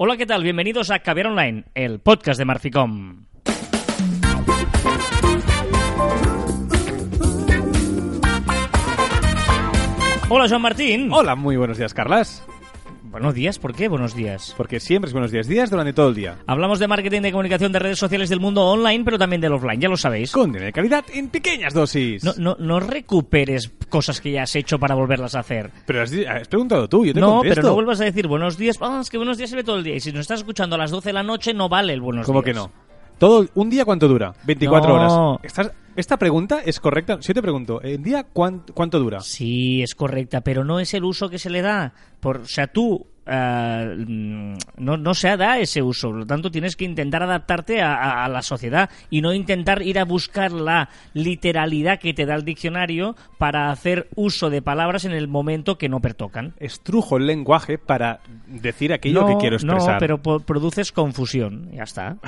Hola, ¿qué tal? Bienvenidos a Caviar Online, el podcast de Marficom. Hola, Joan Martín. Hola, muy buenos días, Carlas. Buenos días, ¿por qué buenos días? Porque siempre es buenos días, días durante todo el día. Hablamos de marketing, de comunicación, de redes sociales del mundo online, pero también del offline, ya lo sabéis. Con de calidad en pequeñas dosis. No, no, no recuperes cosas que ya has hecho para volverlas a hacer. Pero has, has preguntado tú, yo te No, contesto. pero no vuelvas a decir buenos días. Ah, es que buenos días se ve todo el día. Y si nos estás escuchando a las 12 de la noche, no vale el buenos ¿Cómo días. que no? Todo, ¿Un día cuánto dura? 24 No. horas. Estás- esta pregunta es correcta. Si yo te pregunto, ¿en día cuán- cuánto dura? Sí, es correcta, pero no es el uso que se le da. Por, o sea, tú eh, no, no se da ese uso. Por lo tanto, tienes que intentar adaptarte a, a- a la sociedad y no intentar ir a buscar la literalidad que te da el diccionario para hacer uso de palabras en el momento que no pertocan. Estrujo el lenguaje para decir aquello que quiero expresar. No, pero produces confusión. Ya está.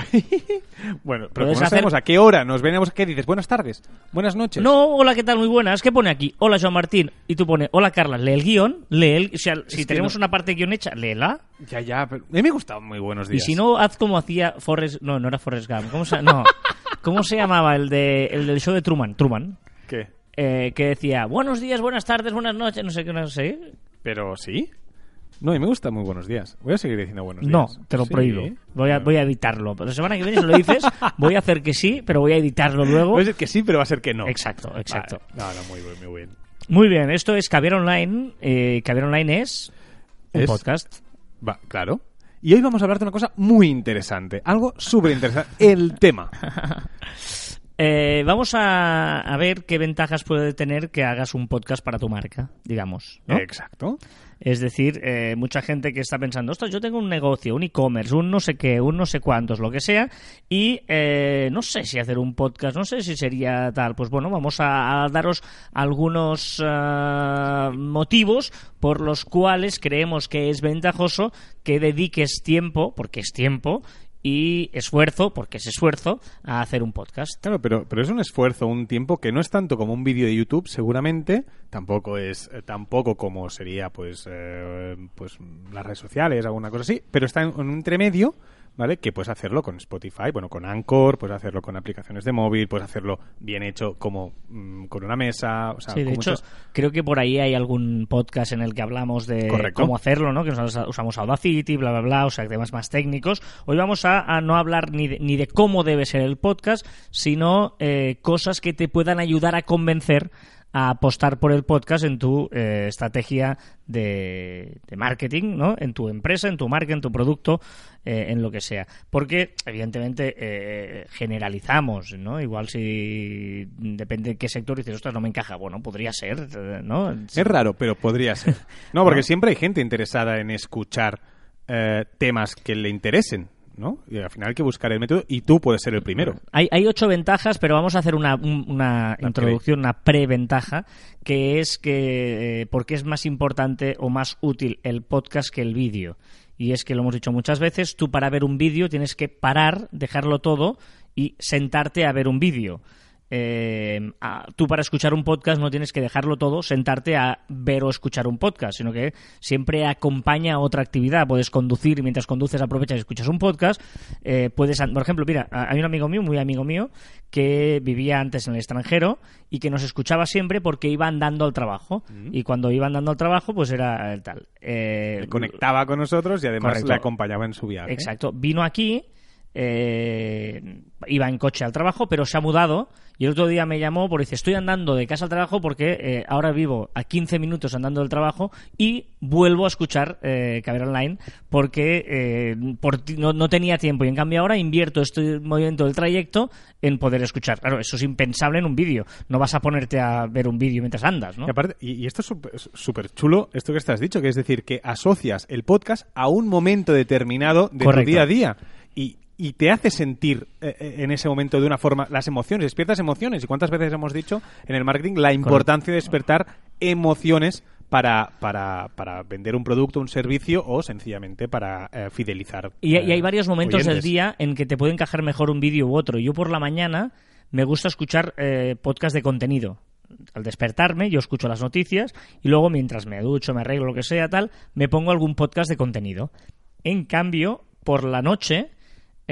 Bueno, pero Puedes como no hacer- sabemos a qué hora nos venimos, ¿qué dices? Buenas tardes, buenas noches. No, hola, ¿qué tal? Muy buenas. ¿Qué pone aquí? Hola, Joan Martín. Y tú pone, hola, Carla. Lee el guion, lee el... O sea, si tenemos no- una parte guion hecha, léela. Ya, ya, pero a mí me gustaba muy buenos Y días. si no, haz como hacía Forrest... No, no era Forrest Gump. ¿Cómo se, no. ¿Cómo se llamaba el, de, el del show de Truman? Truman. ¿Qué? Eh, que decía, buenos días, buenas tardes, buenas noches, no sé qué, no sé. ¿Pero sí? No, y me gusta muy buenos días. Voy a seguir diciendo buenos No, días. te lo Sí. prohíbo. Voy a, voy a editarlo. Pero la semana que viene, si lo dices, voy a hacer que sí, pero voy a editarlo luego. Puede ser que sí, pero va a ser que no. Exacto, exacto. Vale. No, no, muy bien, muy bien. Muy bien, esto es Caviar Online. Eh, Caviar Online es un Es- podcast. Va, claro. Y hoy vamos a hablar de una cosa muy interesante. Algo súper interesante. El tema. Eh, vamos a, a ver qué ventajas puede tener que hagas un podcast para tu marca, digamos. ¿no? Exacto. Es decir, eh, mucha gente que está pensando, ostras, yo tengo un negocio, un e-commerce, un no sé qué, un no sé cuántos, lo que sea, y eh, no sé si hacer un podcast, no sé si sería tal. Pues bueno, vamos a, a daros algunos ah, motivos por los cuales creemos que es ventajoso que dediques tiempo, porque es tiempo, y esfuerzo, porque es esfuerzo, a hacer un podcast. Claro, pero, pero es un esfuerzo, un tiempo que no es tanto como un vídeo de YouTube, seguramente. Tampoco es eh, tampoco como sería pues, eh, pues las redes sociales, alguna cosa así. Pero está en, en un entremedio, ¿vale? Que puedes hacerlo con Spotify, bueno, con Anchor, puedes hacerlo con aplicaciones de móvil, puedes hacerlo bien hecho como mm, con una mesa. O sea, Sí, de hecho, muchas- creo que por ahí hay algún podcast en el que hablamos de Correcto. cómo hacerlo, ¿no? Que nosotros usamos Audacity, bla, bla, bla, o sea, temas más técnicos. Hoy vamos a, a no hablar ni de, ni de cómo debe ser el podcast, sino eh, cosas que te puedan ayudar a convencer a apostar por el podcast en tu eh, estrategia de, de marketing, ¿no? En tu empresa, en tu marca, en tu producto, eh, en lo que sea. Porque, evidentemente, eh, generalizamos, ¿no? Igual si depende de qué sector dices, ostras, no me encaja. Bueno, podría ser, eh, ¿no? Es raro, pero podría ser. No, porque siempre hay gente interesada en escuchar eh, temas que le interesen, ¿no? Y al final hay que buscar el método y tú puedes ser el primero. Hay, hay ocho ventajas, pero vamos a hacer una, introducción, una preventaja, que es que eh, por qué es más importante o más útil el podcast que el vídeo. Y es que lo hemos dicho muchas veces, tú para ver un vídeo tienes que parar, dejarlo todo y sentarte a ver un vídeo. Eh, a- tú para escuchar un podcast no tienes que dejarlo todo, sentarte a ver o escuchar un podcast, sino que siempre acompaña otra actividad. Puedes conducir y mientras conduces aprovechas y escuchas un podcast. Eh, puedes, por ejemplo, mira, a- hay un amigo mío, muy amigo mío, que vivía antes en el extranjero y que nos escuchaba siempre porque iba andando al trabajo. Y cuando iba andando al trabajo, pues era tal. Eh, conectaba con nosotros y además Correcto. le acompañaba en su viaje. Exacto. Vino aquí, eh, iba en coche al trabajo, pero se ha mudado. Y el otro día me llamó porque dice, estoy andando de casa al trabajo porque eh, ahora vivo a 15 minutos andando del trabajo y vuelvo a escuchar eh, Caber Online porque eh, por no, no tenía tiempo. Y en cambio ahora invierto este movimiento del trayecto en poder escuchar. Claro, eso es impensable en un vídeo. No vas a ponerte a ver un vídeo mientras andas, ¿no? Y, aparte, y, y esto es súper- es súper chulo, esto que estás dicho, que es decir, que asocias el podcast a un momento determinado de Correcto. tu día a día. Y, y te hace sentir eh, eh, en ese momento de una forma las emociones, despiertas emociones. ¿Y cuántas veces hemos dicho en el marketing la importancia de despertar emociones para, para, para vender un producto, un servicio o sencillamente para eh, fidelizar. Y, y hay varios momentos del día en que te puede encajar mejor un vídeo u otro. Yo por la mañana me gusta escuchar podcast de contenido. Al despertarme, yo escucho las noticias y luego mientras me ducho, me arreglo, lo que sea, tal, me pongo algún podcast de contenido. En cambio, por la noche,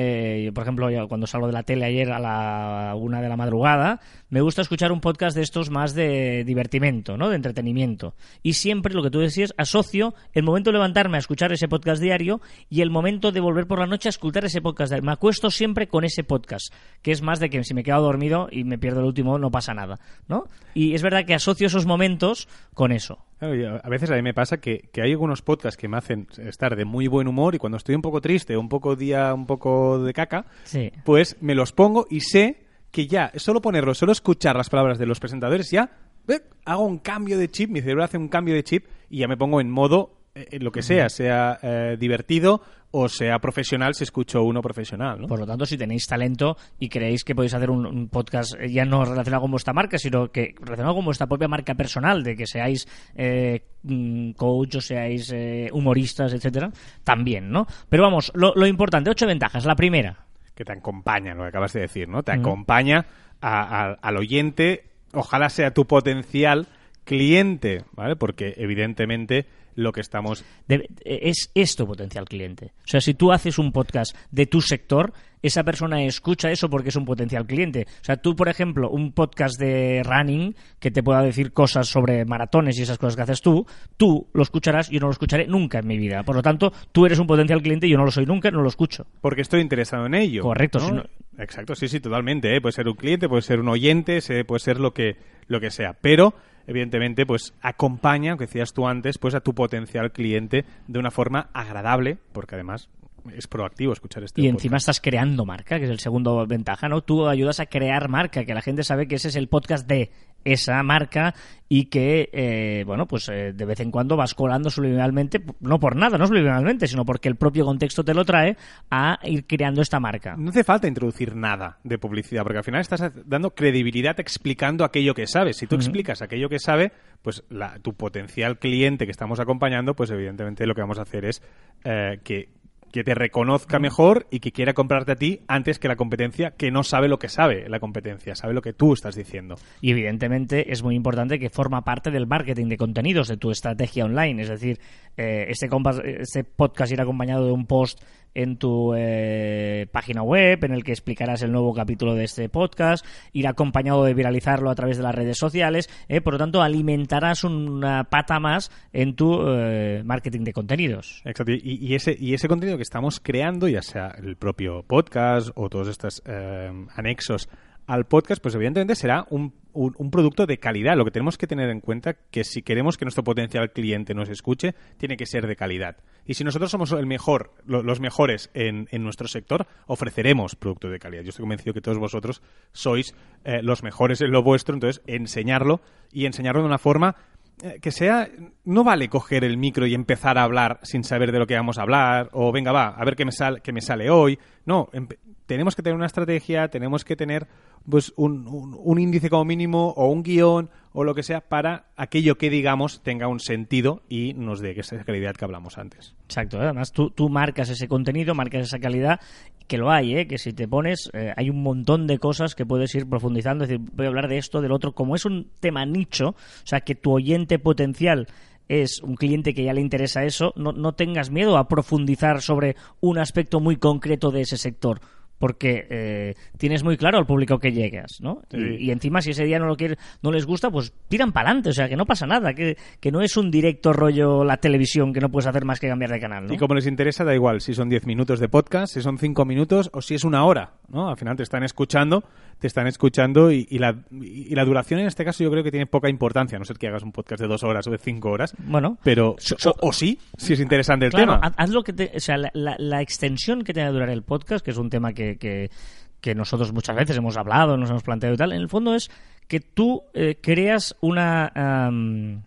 eh, por ejemplo, yo cuando salgo de la tele ayer a la una de la madrugada, me gusta escuchar un podcast de estos más de divertimento, ¿no? De entretenimiento. Y siempre lo que tú decías, asocio el momento de levantarme a escuchar ese podcast diario y el momento de volver por la noche a escuchar ese podcast. diario. Me acuesto siempre con ese podcast, que es más de que si me quedo dormido y me pierdo el último, no pasa nada, ¿no? Y es verdad que asocio esos momentos con eso. A veces a mí me pasa que, que hay algunos podcasts que me hacen estar de muy buen humor y cuando estoy un poco triste o un poco día un poco de caca, Sí. pues me los pongo y sé que ya, solo ponerlo, solo escuchar las palabras de los presentadores, ya eh, hago un cambio de chip, mi cerebro hace un cambio de chip y ya me pongo en modo eh, lo que sea, sea eh, divertido o sea profesional si escucho uno profesional, ¿no? Por lo tanto, si tenéis talento y creéis que podéis hacer un, un podcast eh, ya no relacionado con vuestra marca, sino que relacionado con vuestra propia marca personal, de que seáis eh, mm, coach o seáis eh, humoristas, etcétera, también, ¿no? Pero vamos, lo, lo importante, ocho ventajas. La primera, que te acompaña, lo que acabas de decir, ¿no? Te acompaña a- a- al oyente, ojalá sea tu potencial cliente, ¿vale? Porque evidentemente lo que estamos de- es, es tu potencial cliente. O sea, si tú haces un podcast de tu sector, esa persona escucha eso porque es un potencial cliente. O sea, tú, por ejemplo, un podcast de running que te pueda decir cosas sobre maratones y esas cosas que haces tú, tú lo escucharás, yo no lo escucharé nunca en mi vida. Por lo tanto, tú eres un potencial cliente y yo no lo soy nunca, no lo escucho. porque estoy interesado en ello. Correcto, ¿no? si no- Exacto, sí, sí, totalmente. ¿eh? Puede ser un cliente, puede ser un oyente, puede ser lo que, lo que sea. Pero, evidentemente, pues acompaña, aunque decías tú antes, pues a tu potencial cliente de una forma agradable, porque además es proactivo escuchar este Y podcast. encima estás creando marca, que es el segundo ventaja, ¿no? Tú ayudas a crear marca, que la gente sabe que ese es el podcast de esa marca y que, eh, bueno, pues eh, de vez en cuando vas colando subliminalmente, no por nada, no subliminalmente, sino porque el propio contexto te lo trae a ir creando esta marca. No hace falta introducir nada de publicidad, porque al final estás dando credibilidad explicando aquello que sabes. Si tú explicas aquello que sabe, pues la- tu potencial cliente que estamos acompañando, pues evidentemente lo que vamos a hacer es eh, que, que te reconozca mejor y que quiera comprarte a ti antes que la competencia que no sabe lo que sabe la competencia, sabe lo que tú estás diciendo. Y evidentemente es muy importante que forma parte del marketing de contenidos, de tu estrategia online. Es decir, eh, este, compas- este podcast irá acompañado de un post en tu eh, página web en el que explicarás el nuevo capítulo de este podcast, irá acompañado de viralizarlo a través de las redes sociales, eh, por lo tanto alimentarás una pata más en tu eh, marketing de contenidos. Exacto. Y, ese, y ese contenido que estamos creando, ya sea el propio podcast o todos estos eh, anexos al podcast, pues evidentemente será un, un- un producto de calidad. Lo que tenemos que tener en cuenta que si queremos que nuestro potencial cliente nos escuche, tiene que ser de calidad. Y si nosotros somos el mejor, lo- los mejores en, en nuestro sector, ofreceremos producto de calidad. Yo estoy convencido que todos vosotros sois eh, los mejores en lo vuestro, entonces enseñarlo y enseñarlo de una forma eh, que sea, no vale coger el micro y empezar a hablar sin saber de lo que vamos a hablar, o venga, va, a ver qué me, qué me sale hoy. No, tenemos que tener una estrategia, tenemos que tener pues un, índice como mínimo, o un guion, o lo que sea, para aquello que digamos tenga un sentido y nos dé esa calidad que hablamos antes. Exacto, ¿eh? además tú, tú marcas ese contenido, marcas esa calidad, que lo hay, ¿eh? que si te pones, eh, hay un montón de cosas que puedes ir profundizando, es decir, voy a hablar de esto, del otro, como es un tema nicho, o sea, que tu oyente potencial es un cliente que ya le interesa eso, no, no tengas miedo a profundizar sobre un aspecto muy concreto de ese sector. Porque eh, tienes muy claro al público que llegas, ¿no? Sí. Y, y encima, si ese día no lo quiere, no les gusta, pues tiran para adelante. O sea, que no pasa nada. Que, que no es un directo rollo la televisión que no puedes hacer más que cambiar de canal, ¿no? Y como les interesa, da igual si son 10 minutos de podcast, si son 5 minutos o si es una hora, ¿no? Al final te están escuchando, te están escuchando y, y la, y la duración en este caso yo creo que tiene poca importancia, a no ser que hagas un podcast de dos horas o de cinco horas. Bueno, Pero, So- o, o sí, si es interesante el claro, tema. haz- lo que te, o sea, la, la- la extensión que tenga que durar el podcast, que es un tema que, que, que nosotros muchas veces hemos hablado, nos hemos planteado y tal, en el fondo es que tú eh, creas una am,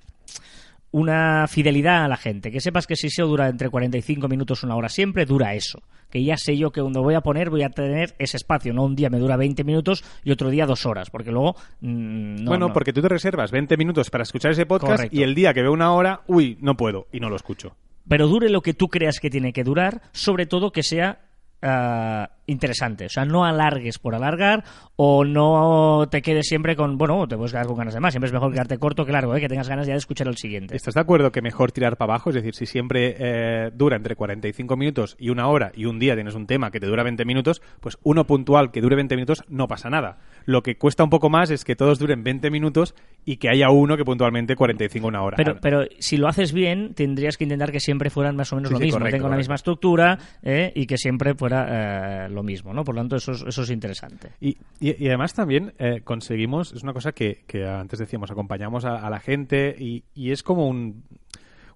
una fidelidad a la gente, que sepas que si eso dura entre 45 minutos una hora siempre, dura eso. Que ya sé yo que cuando voy a poner voy a tener ese espacio, no un día me dura 20 minutos y otro día dos horas, porque luego... mm, no, bueno, no. porque tú te reservas 20 minutos para escuchar ese podcast Correcto. y el día que veo una hora, uy, no puedo y no lo escucho. pero dure lo que tú creas que tiene que durar, sobre todo que sea ah, interesante. O sea, no alargues por alargar o no te quedes siempre con, bueno, te puedes quedar con ganas de más. Siempre es mejor quedarte corto que largo, ¿eh? que tengas ganas ya de escuchar el siguiente. ¿Estás de acuerdo que mejor tirar para abajo? Es decir, si siempre eh, dura entre 45 minutos y una hora y un día tienes un tema que te dura 20 minutos, pues uno puntual que dure 20 minutos no pasa nada. Lo que cuesta un poco más es que todos duren 20 minutos y que haya uno que puntualmente 45 una hora. Pero, pero si lo haces bien, tendrías que intentar que siempre fueran más o menos Sí, lo sí, mismo, correcto, tenga la misma estructura ¿eh? y que siempre fuera eh, lo mismo, ¿no? Por lo tanto, eso es, interesante. Y, y- y además también eh, conseguimos, es una cosa que, que antes decíamos, acompañamos a, a la gente y, y es como un,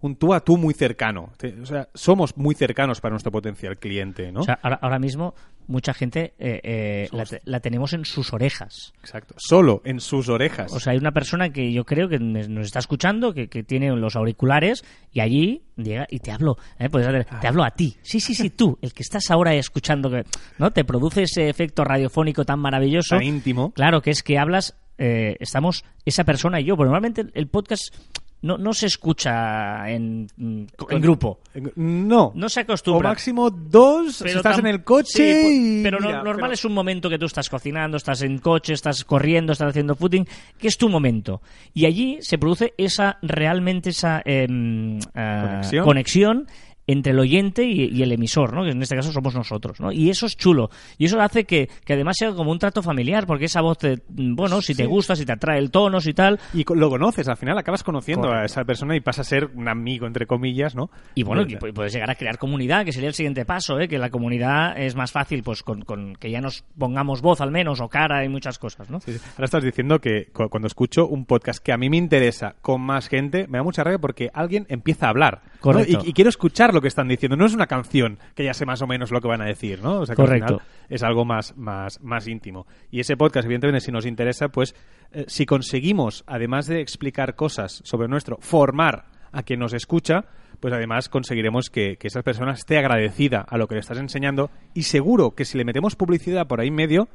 un tú a tú muy cercano. O sea, somos muy cercanos para nuestro potencial cliente, ¿no? O sea, ahora, ahora mismo mucha gente eh, eh, la, tenemos en sus orejas. Exacto. Solo en sus orejas. O sea, hay una persona que yo creo que nos está escuchando, que, que tiene los auriculares y allí llega y te hablo, ¿eh? Puedes hacer, te hablo a ti. Sí, sí, sí, tú, el que estás ahora escuchando, que, ¿no? Te produce ese efecto radiofónico tan maravilloso. tan íntimo. Claro, que es que hablas, eh, estamos esa persona y yo, pero normalmente el podcast no, no se escucha en, en grupo. No. No se O acostumbra. máximo dos si Pero estás en el coche Sí, pu- y... pero mira, normal pero- es un momento que tú estás cocinando, estás en coche, estás corriendo, estás haciendo footing, que es tu momento. Y allí se produce esa, realmente esa em, ah, Conexión. conexión entre el oyente y, y el emisor, ¿no? que en este caso somos nosotros. ¿no? Y eso es chulo. Y eso hace que, que además sea como un trato familiar, porque esa voz, te, bueno, si te gusta, si te atrae el tono, si tal, Y lo conoces, al final acabas conociendo a esa persona y pasa a ser un amigo, entre comillas, ¿no? Y bueno, De- y pu- puedes llegar a crear comunidad, que sería el siguiente paso, ¿eh? que la comunidad es más fácil pues con, con que ya nos pongamos voz al menos o cara y muchas cosas, ¿no? Sí, sí. Ahora estás diciendo que cu- cuando escucho un podcast que a mí me interesa con más gente, me da mucha rabia porque alguien empieza a hablar. ¿no? Correcto. Y, y quiero escuchar lo que están diciendo. No es una canción que ya sé más o menos lo que van a decir, ¿no? O sea, que al Correcto. final es algo más, más, más íntimo. Y ese podcast, evidentemente, si nos interesa, pues eh, si conseguimos, además de explicar cosas sobre nuestro, formar a quien nos escucha, pues además conseguiremos que, que esa persona esté agradecida a lo que le estás enseñando y seguro que si le metemos publicidad por ahí en medio,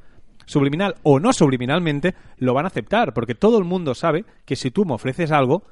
subliminal o no subliminalmente, lo van a aceptar, porque todo el mundo sabe que si tú me ofreces algo,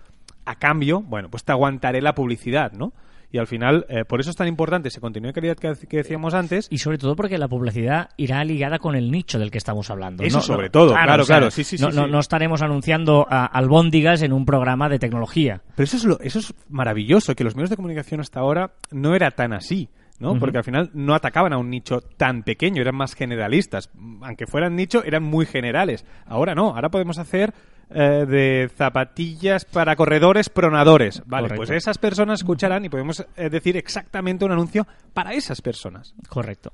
a cambio, bueno, pues te aguantaré la publicidad, ¿no? Y al final, eh, por eso es tan importante ese contenido de calidad que, que decíamos antes. Y sobre todo porque la publicidad irá ligada con el nicho del que estamos hablando. Eso No- sobre no- todo, claro, claro, sí, sí, no, sí, no- no estaremos anunciando a albóndigas en un programa de tecnología. Pero eso es, lo, eso es maravilloso, que los medios de comunicación hasta ahora no era tan así. ¿No? Porque al final no atacaban a un nicho tan pequeño, eran más generalistas. Aunque fueran nicho, eran muy generales. Ahora no, ahora podemos hacer eh, de zapatillas para corredores pronadores. Vale, Correcto. pues esas personas escucharán y podemos eh, decir exactamente un anuncio para esas personas. Correcto.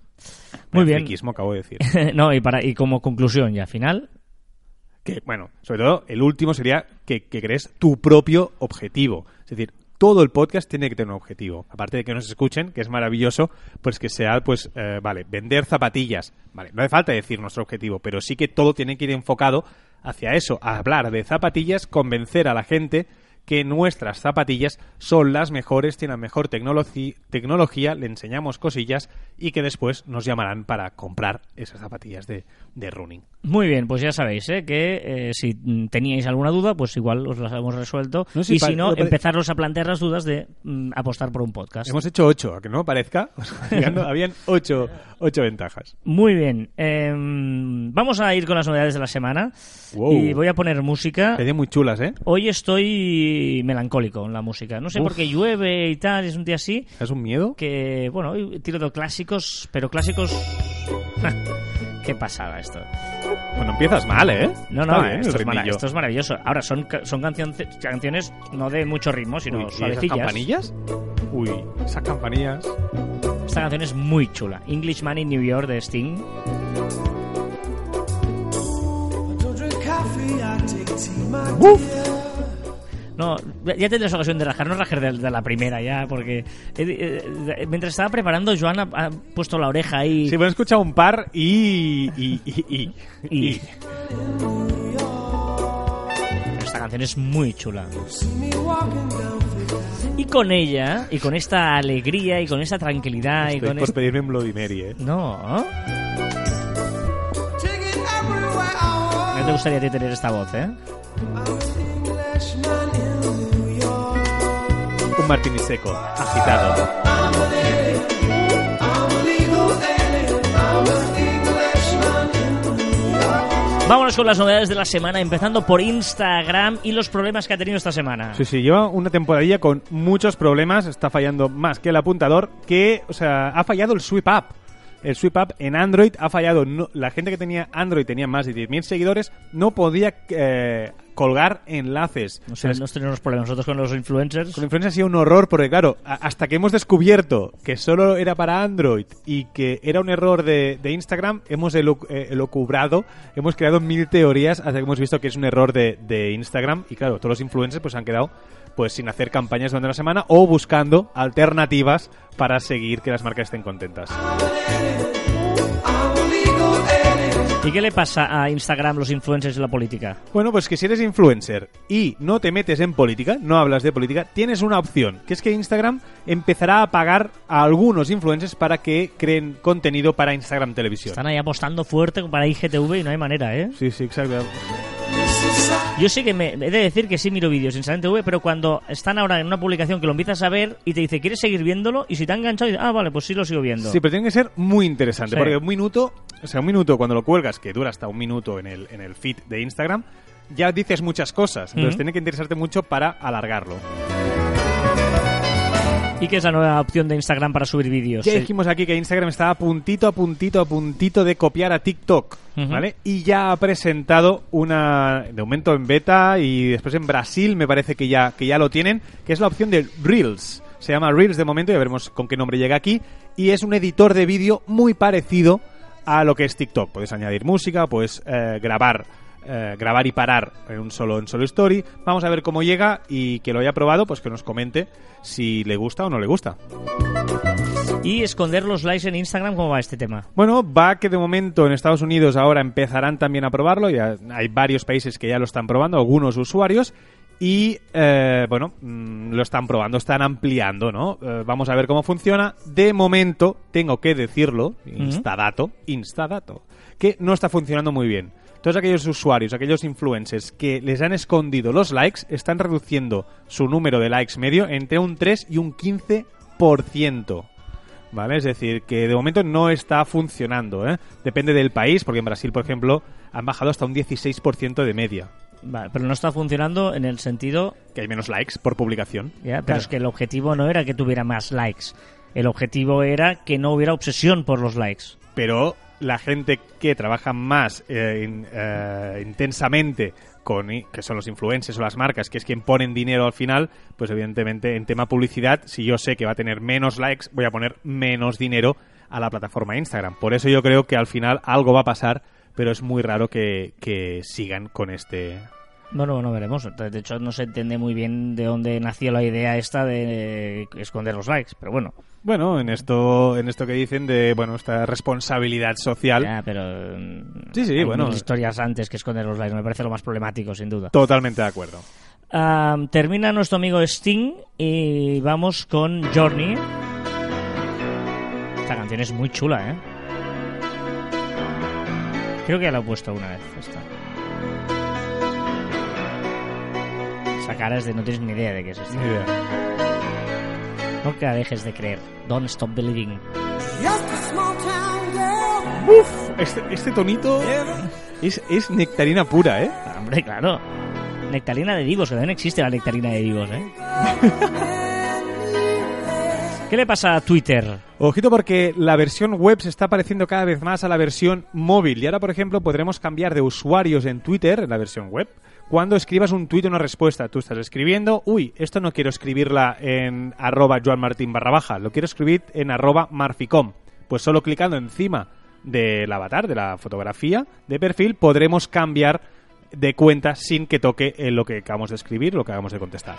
Muy bien. Friquismo, acabo de decir. no, y, para, y como conclusión ya final, que, bueno, sobre todo el último sería que, que crees tu propio objetivo. Es decir, todo el podcast tiene que tener un objetivo. Aparte de que nos escuchen, que es maravilloso, pues que sea, pues, eh, vale, vender zapatillas. Vale, no hace falta decir nuestro objetivo, pero sí que todo tiene que ir enfocado hacia eso, hablar de zapatillas, convencer a la gente que nuestras zapatillas son las mejores, tienen mejor tecnologi- tecnología, le enseñamos cosillas y que después nos llamarán para comprar esas zapatillas de, de running. Muy bien, pues ya sabéis ¿eh? que eh, si teníais alguna duda, pues igual os las hemos resuelto. No, y si no, empezaros a plantear las dudas de mm, apostar por un podcast. Hemos hecho ocho, a que no parezca. Habían ocho, ocho ventajas. Muy bien. em, vamos a ir con las novedades de la semana. Wow. Y voy a poner música. Serían muy chulas, ¿eh? Hoy estoy melancólico en la música. No sé Uf. por qué llueve y tal, es un día así. ¿Es un miedo? Que, bueno, hoy tiro de clásicos, pero clásicos. qué pasada esto. Bueno, empiezas mal, ¿eh? No, no, bien esto, es esto maravilloso. Ahora, son, son cancion- canciones no de mucho ritmo, sino Uy, ¿y esas campanillas? Uy, esas campanillas. Esta canción es muy chula. Englishman in New York de Sting. No, ya tendrás ocasión de rajar, no rajar de, de la primera ya, porque eh, eh, mientras estaba preparando, Joan ha, ha puesto la oreja ahí. Sí, hemos escuchado un par y... y, y, y, y... Esta canción es muy chula. Y con ella, y con esta alegría, y con esta tranquilidad, y Estoy con por este... pedirme un Bloody Mary, ¿eh? No. No te gustaría tener esta voz, ¿eh? un martini seco, agitado. Vámonos con las novedades de la semana, empezando por Instagram y los problemas que ha tenido esta semana. Sí, sí, lleva una temporadilla con muchos problemas, está fallando más que el apuntador, que, o sea, ha fallado el swipe up. El sweep up en Android ha fallado. No- la gente que tenía Android tenía más de 10.000 seguidores, no podía eh, colgar enlaces. No sé, tenemos problemas nosotros con los influencers. Con influencia ha sido un horror porque, claro, hasta que hemos descubierto que solo era para Android y que era un error de, de Instagram, hemos eh, elucubrado, hemos creado mil teorías hasta que hemos visto que es un error de, de Instagram y, claro, todos los influencers pues han quedado pues sin hacer campañas durante la semana o buscando alternativas para seguir que las marcas estén contentas. ¿Y qué le pasa a Instagram, los influencers y la política? Bueno, pues que si eres influencer y no te metes en política, no hablas de política, tienes una opción, que es que Instagram empezará a pagar a algunos influencers para que creen contenido para Instagram Televisión. Están ahí apostando fuerte para IGTV y no hay manera, ¿eh? Sí, sí, exacto. Yo sí que me he de decir que sí miro vídeos en Instagram TV, pero cuando están ahora en una publicación que lo empiezas a ver y te dice, ¿quieres seguir viéndolo? Y si te ha enganchado, dices, ah, vale, pues sí lo sigo viendo. Sí, pero tiene que ser muy interesante, Sí. porque un minuto, o sea, un minuto cuando lo cuelgas, que dura hasta un minuto en el, en el feed de Instagram, ya dices muchas cosas. Entonces tiene que interesarte mucho para alargarlo. ¿Y qué es la nueva opción de Instagram para subir vídeos? Ya dijimos aquí que Instagram estaba a puntito, a puntito, a puntito de copiar a TikTok. ¿vale? Y ya ha presentado una, de momento en beta y después en Brasil me parece que ya, que ya lo tienen, que es la opción de Reels. Se llama Reels de momento, ya veremos con qué nombre llega aquí. Y es un editor de vídeo muy parecido a lo que es TikTok. Puedes añadir música, puedes eh, grabar eh, grabar y parar en un solo en solo story. Vamos a ver cómo llega y que lo haya probado, pues que nos comente si le gusta o no le gusta. Y esconder los likes en Instagram, ¿cómo va este tema? Bueno, va que de momento en Estados Unidos ahora empezarán también a probarlo. Ya hay varios países que ya lo están probando, algunos usuarios. Y eh, bueno, mm, lo están probando, están ampliando, ¿no? Eh, vamos a ver cómo funciona. De momento, tengo que decirlo, instadato, instadato, que no está funcionando muy bien. Todos aquellos usuarios, aquellos influencers que les han escondido los likes, están reduciendo su número de likes medio entre un 3 y un 15%. ¿Vale? Es decir, que de momento no está funcionando, ¿eh? Depende del país, porque en Brasil, por ejemplo, han bajado hasta un 16% de media. Vale, pero no está funcionando en el sentido... Que hay menos likes por publicación. Ya, pero Claro. es que el objetivo no era que tuviera más likes. El objetivo era que no hubiera obsesión por los likes. Pero la gente que trabaja más eh, eh, intensamente con que son los influencers o las marcas, que es quien ponen dinero al final, pues evidentemente en tema publicidad, si yo sé que va a tener menos likes, voy a poner menos dinero a la plataforma Instagram. Por eso yo creo que al final algo va a pasar, pero es muy raro que, que sigan con este... Bueno, no veremos. De hecho, no se entiende muy bien de dónde nació la idea esta de esconder los likes, pero bueno. Bueno, en esto, en esto que dicen de bueno esta responsabilidad social, Ya, pero... Sí, sí, hay bueno. historias antes que esconder los likes. Me parece lo más problemático, sin duda. totalmente de acuerdo. Ah, termina nuestro amigo Sting y vamos con Journey. Esta canción es muy chula, ¿eh? Creo que ya la he puesto una vez. Esta. Esa cara es de no tienes ni idea de qué es esto. Ni idea. Nunca dejes de creer. Don't stop believing. Uf, este, este tonito es, es nectarina pura, ¿eh? Ah, Hombre, claro. Nectarina de vivos, que también existe la nectarina de vivos, ¿eh? ¿Qué le pasa a Twitter? Ojito porque la versión web se está pareciendo cada vez más a la versión móvil. Y ahora, por ejemplo, podremos cambiar de usuarios en Twitter, en la versión web, cuando escribas un tuit o una respuesta. Tú estás escribiendo, uy, esto no quiero escribirla en arroba barra baja, lo quiero escribir en arroba marficom. Pues solo clicando encima del avatar, de la fotografía de perfil, podremos cambiar de cuenta sin que toque en lo que acabamos de escribir, lo que acabamos de contestar.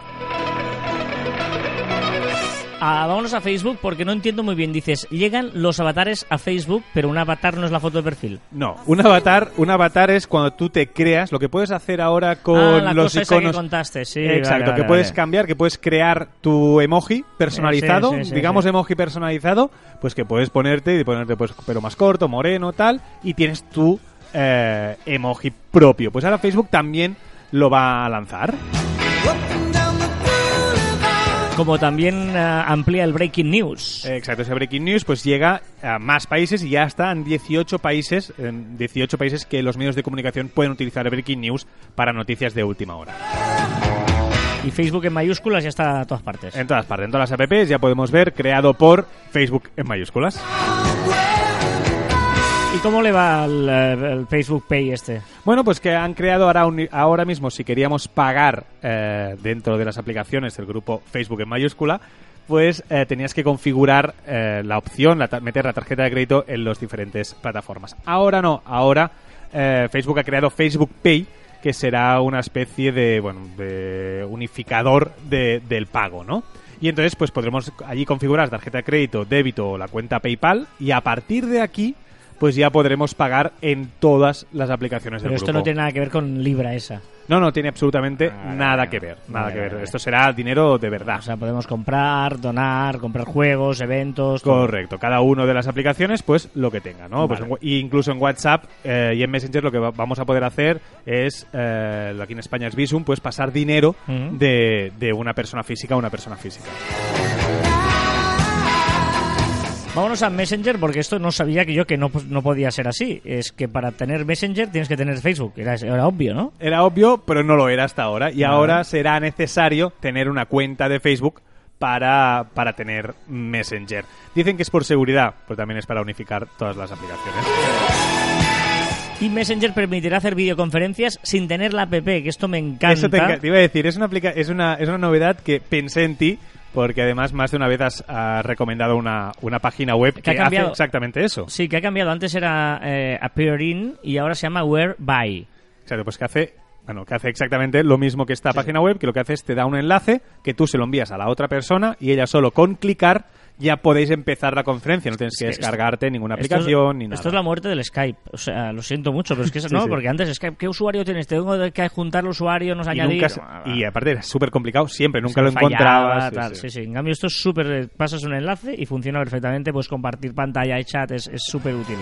Ah, vámonos a Facebook porque no entiendo muy bien. Dices, llegan los avatares a Facebook, pero un avatar no es la foto de perfil. No, un avatar, un avatar es cuando tú te creas, lo que puedes hacer ahora con ah, la los cosa esa que iconos. contaste, sí. Exacto, vale, vale, que puedes vale. cambiar, que puedes crear tu emoji personalizado, Eh, sí, sí, sí, digamos sí. emoji personalizado, pues que puedes ponerte y ponerte pues pelo más corto, moreno, tal, y tienes tu eh, emoji propio. Pues ahora Facebook también lo va a lanzar. Como también eh, amplía el Breaking News. Exacto, ese Breaking News pues llega a más países y ya está en 18 países, en 18 países que los medios de comunicación pueden utilizar el Breaking News para noticias de última hora. Y Facebook en mayúsculas ya está a todas partes. En todas partes, en todas las apps ya podemos ver creado por Facebook en mayúsculas. ¿Y cómo le va al, Facebook Pay este? Bueno, pues que han creado ahora, un- ahora mismo, si queríamos pagar eh, dentro de las aplicaciones del grupo Facebook en mayúscula, pues eh, tenías que configurar eh, la opción, la meter la tarjeta de crédito en las diferentes plataformas. Ahora no, ahora eh, Facebook ha creado Facebook Pay, que será una especie de, bueno, de unificador de- del pago, ¿no? Y entonces, pues podremos allí configurar tarjeta de crédito, débito o la cuenta PayPal, y a partir de aquí, pues ya podremos pagar en todas las aplicaciones Pero del esto grupo. no tiene nada que ver con Libra esa. No, no tiene absolutamente Ah, nada que ver. Nada que ver. Esto será dinero de verdad. O sea, podemos comprar, donar, comprar juegos, eventos. todo. Correcto, cada uno de las aplicaciones, pues lo que tenga, ¿no? Pues, Vale. y incluso en WhatsApp eh, y en Messenger lo que va- vamos a poder hacer es, eh, aquí en España es Visum, pues pasar dinero de, de una persona física a una persona física. Vámonos a Messenger porque esto no sabía que yo que no, no podía ser así. Es que para tener Messenger tienes que tener Facebook. Era, era obvio, ¿no? Era obvio, pero no lo era hasta ahora. Y Vale. ahora será necesario tener una cuenta de Facebook para, para tener Messenger. Dicen que es por seguridad, pero también es para unificar todas las aplicaciones. Y Messenger permitirá hacer videoconferencias sin tener la app, que esto me encanta. Eso te, te iba a decir, es una, aplica- es, una, es una novedad que pensé en ti, porque además más de una vez has, has recomendado una, una página web Que que, ha cambiado. hace exactamente eso. Sí, que ha cambiado. Antes era eh, y ahora se llama Whereby. Exacto, pues que hace, bueno, que hace exactamente lo mismo que esta página web, que lo que hace es te da un enlace que tú se lo envías a la otra persona y ella solo con clicar ya podéis empezar la conferencia, no tienes que descargarte ninguna es- aplicación ni nada. Esto es la muerte del Skype. O sea, lo siento mucho, pero es que es- Sí, no, sí. porque antes Skype, ¿qué usuario tienes? Tengo que juntar los usuarios, nos y, añadir. nunca se- y aparte era súper complicado siempre, nunca lo fallaba, encontrabas. sí, tal. sí. Sí. En cambio, esto es súper. eh, Pasas un enlace y funciona perfectamente. Puedes compartir pantalla y chat, es es súper útil.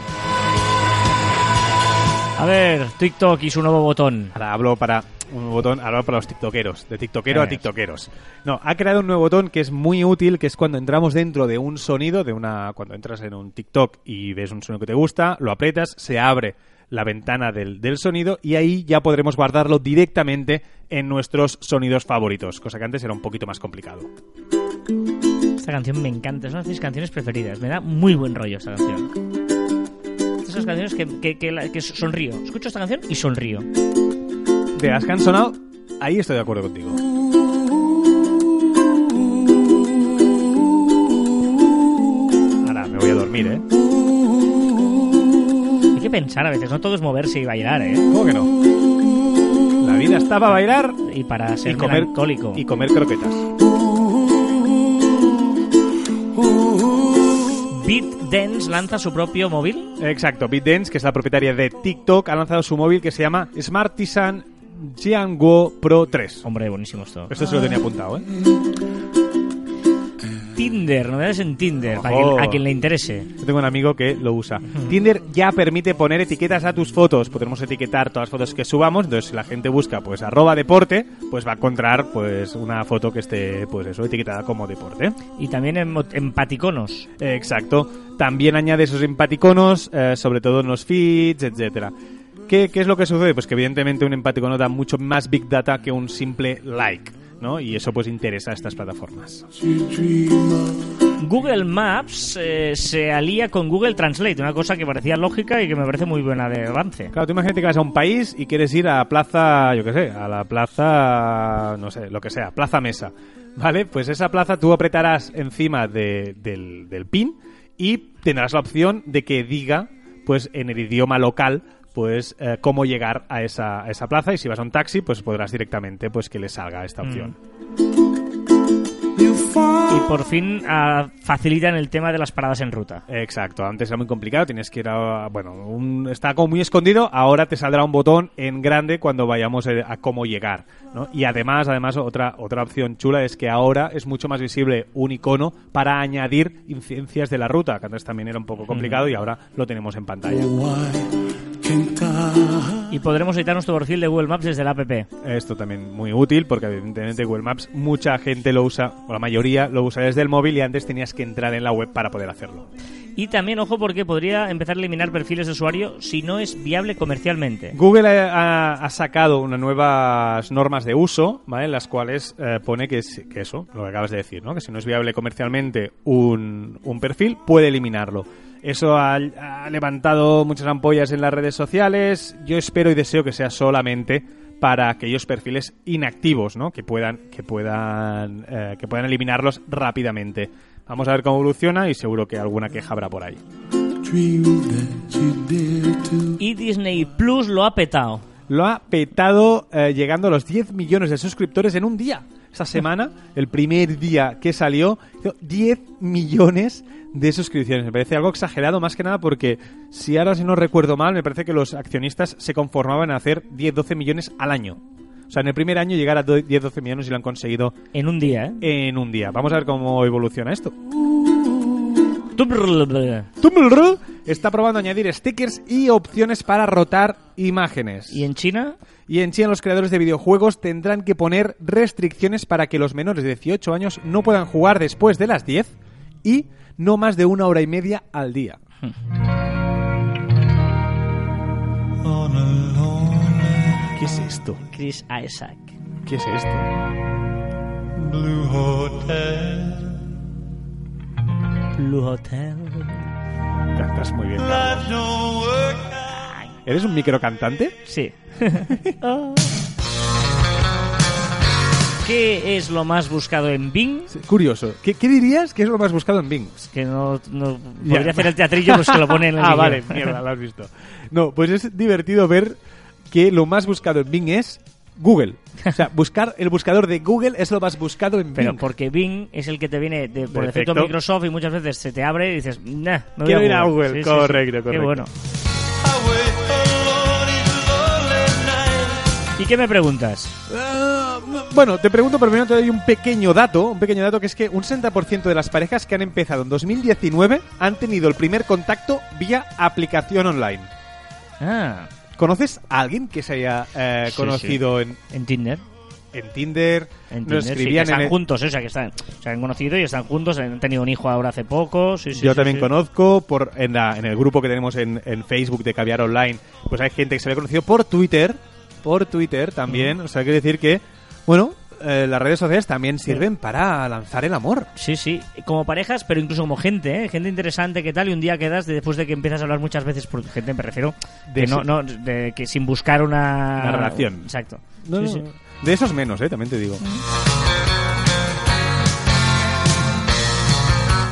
A ver, TikTok y su nuevo botón. Ahora hablo para un botón, ahora para los tiktokeros, de tiktokero a tiktokeros. No, ha creado un nuevo botón que es muy útil, que es cuando entramos dentro de un sonido, de una, cuando entras en un TikTok y ves un sonido que te gusta, lo aprietas, se abre la ventana del, del sonido y ahí ya podremos guardarlo directamente en nuestros sonidos favoritos, cosa que antes era un poquito más complicado. Esta canción me encanta, es una de mis canciones preferidas. Me da muy buen rollo esta canción. Esas canciones que, que, que, que sonrío. Escucho esta canción y sonrío. De las que han sonado, ahí estoy de acuerdo contigo. Ahora me voy a dormir, ¿eh? Hay que pensar a veces, no todo es moverse y bailar, ¿eh? ¿Cómo que no? La vida está para bailar Y para ser y comer, melancólico. y comer croquetas. BitDance lanza su propio móvil. Exacto, BitDance, que es la propietaria de TikTok, ha lanzado su móvil que se llama Smartisan Jiangwo Pro 3. Hombre, buenísimo esto. Esto se lo tenía apuntado, ¿eh? Tinder, novedades en Tinder, para quien- a quien le interese. Yo tengo un amigo que lo usa. Tinder ya permite poner etiquetas a tus fotos. Podremos etiquetar todas las fotos que subamos. Entonces, si la gente busca, pues, arroba deporte, pues va a encontrar, pues, una foto que esté, pues eso, etiquetada como deporte. Y también en, mo- en paticonos. Exacto. También añade esos empaticonos, eh, sobre todo en los feeds, etcétera. ¿Qué, qué es lo que sucede? Pues que evidentemente un empaticono da mucho más big data que un simple like, ¿no? Y eso pues interesa a estas plataformas. Google Maps eh, se alía con Google Translate, una cosa que parecía lógica y que me parece muy buena de avance. Claro, tú imagínate que vas a un país y quieres ir a la plaza, yo qué sé, a la plaza, no sé, lo que sea, plaza mesa. ¿Vale? Pues esa plaza tú apretarás encima de- del, del pin y tendrás la opción de que diga, pues en el idioma local, pues eh, cómo llegar a esa, esa plaza y si vas a un taxi, pues podrás directamente pues que le salga esta opción. Y por fin ah, facilitan el tema de las paradas en ruta. Exacto, antes era muy complicado, tienes que ir a... Bueno, un, está como muy escondido, ahora te saldrá un botón en grande cuando vayamos eh, a cómo llegar, ¿no? Y además, además otra, otra opción chula es que ahora es mucho más visible un icono para añadir incidencias de la ruta, que antes también era un poco complicado y ahora lo tenemos en pantalla. Y podremos editar nuestro perfil de Google Maps desde la app. Esto también muy útil porque evidentemente Google Maps mucha gente lo usa, o la mayoría lo usa desde el móvil y antes tenías que entrar en la web para poder hacerlo. Y también, ojo, porque podría empezar a eliminar perfiles de usuario si no es viable comercialmente. Google ha, ha sacado unas nuevas normas de uso, ¿vale? En las cuales eh, pone que, es- que eso, lo que acabas de decir, ¿no? Que si no es viable comercialmente un, un perfil, puede eliminarlo. Eso ha, ha levantado muchas ampollas en las redes sociales. Yo espero y deseo que sea solamente para aquellos perfiles inactivos, ¿no? Que puedan, que puedan, eh, que puedan eliminarlos rápidamente. Vamos a ver cómo evoluciona y seguro que alguna queja habrá por ahí. Y Disney Plus lo ha petado. lo ha petado eh, llegando a los 10 millones de suscriptores en un día. Esta semana, el primer día que salió, hizo 10 millones de suscripciones. Me parece algo exagerado, más que nada porque, si ahora si no recuerdo mal, me parece que los accionistas se conformaban a hacer 10-12 millones al año. O sea, en el primer año llegar a 10-12 millones y lo han conseguido En un día, ¿eh? en un día. Vamos a ver cómo evoluciona esto. Tumblr. está probando añadir stickers y opciones para rotar imágenes. ¿Y en China? Y en China los creadores de videojuegos tendrán que poner restricciones para que los menores de 18 años no puedan jugar después de las 10 y no más de una hora y media al día. ¿Qué es esto? Chris Isaac. ¿Qué es esto? Blue Hotel. Estás muy bien. Carlos. ¿Eres un microcantante? Sí. ¿Qué es lo más buscado en Bing? Sí, Curioso. ¿Qué, qué dirías que es lo más buscado en Bing? Que no, no Ya. podría hacer el teatrillo, pues que lo pone en el Ah, vale, mierda, lo has visto. No, pues es divertido ver que lo más buscado en Bing es Google. O sea, buscar el buscador de Google es lo más buscado en Bing. Pero porque Bing es el que te viene de, por defecto. Microsoft y muchas veces se te abre y dices, nah, me voy Quiero a ir a Google. Google. Sí, sí. Correcto, Qué correcto. bueno. ¿Y qué me preguntas? Ah, bueno, te pregunto, primero te doy un pequeño dato, un pequeño dato que es que un 60% de las parejas que han empezado en 2019 han tenido el primer contacto vía aplicación online. Ah, ¿Conoces a alguien que se haya eh, Sí, conocido En, en Tinder. en Tinder? En Nos Tinder, sí, que escribían están en juntos, ¿eh? o sea, que están, se han conocido y están juntos, han tenido un hijo ahora hace poco. Yo también conozco, por en, la- en el grupo que tenemos en, en Facebook de Caviar Online, pues hay gente que se había conocido por Twitter, por Twitter también, o sea, quiere decir que, bueno, eh, las redes sociales también sirven para lanzar el amor. Sí, sí, como parejas, pero incluso como gente, ¿eh? gente interesante que tal, y un día quedas de- después de que empiezas a hablar muchas veces, por gente me refiero, De que no, no, de que sin buscar una... Una relación. Exacto. No, Sí, no, sí. De esos menos, eh, también te digo.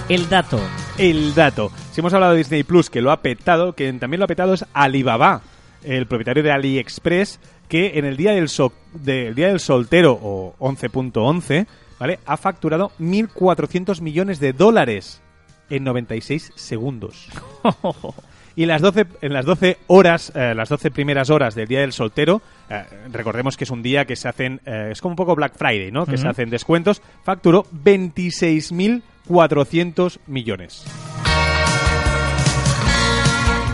El dato. El dato. Si hemos hablado de Disney Plus, que lo ha petado, que también lo ha petado es Alibaba, el propietario de AliExpress, que en el día del, so- del día del soltero, o 11.11, ¿vale? Ha facturado 1.400 millones de dólares en 96 segundos. Y en las 12, en las 12 horas, eh, las 12 primeras horas del Día del Soltero, eh, recordemos que es un día que se hacen, eh, es como un poco Black Friday, ¿no? Que se hacen descuentos, facturó 26.400 millones.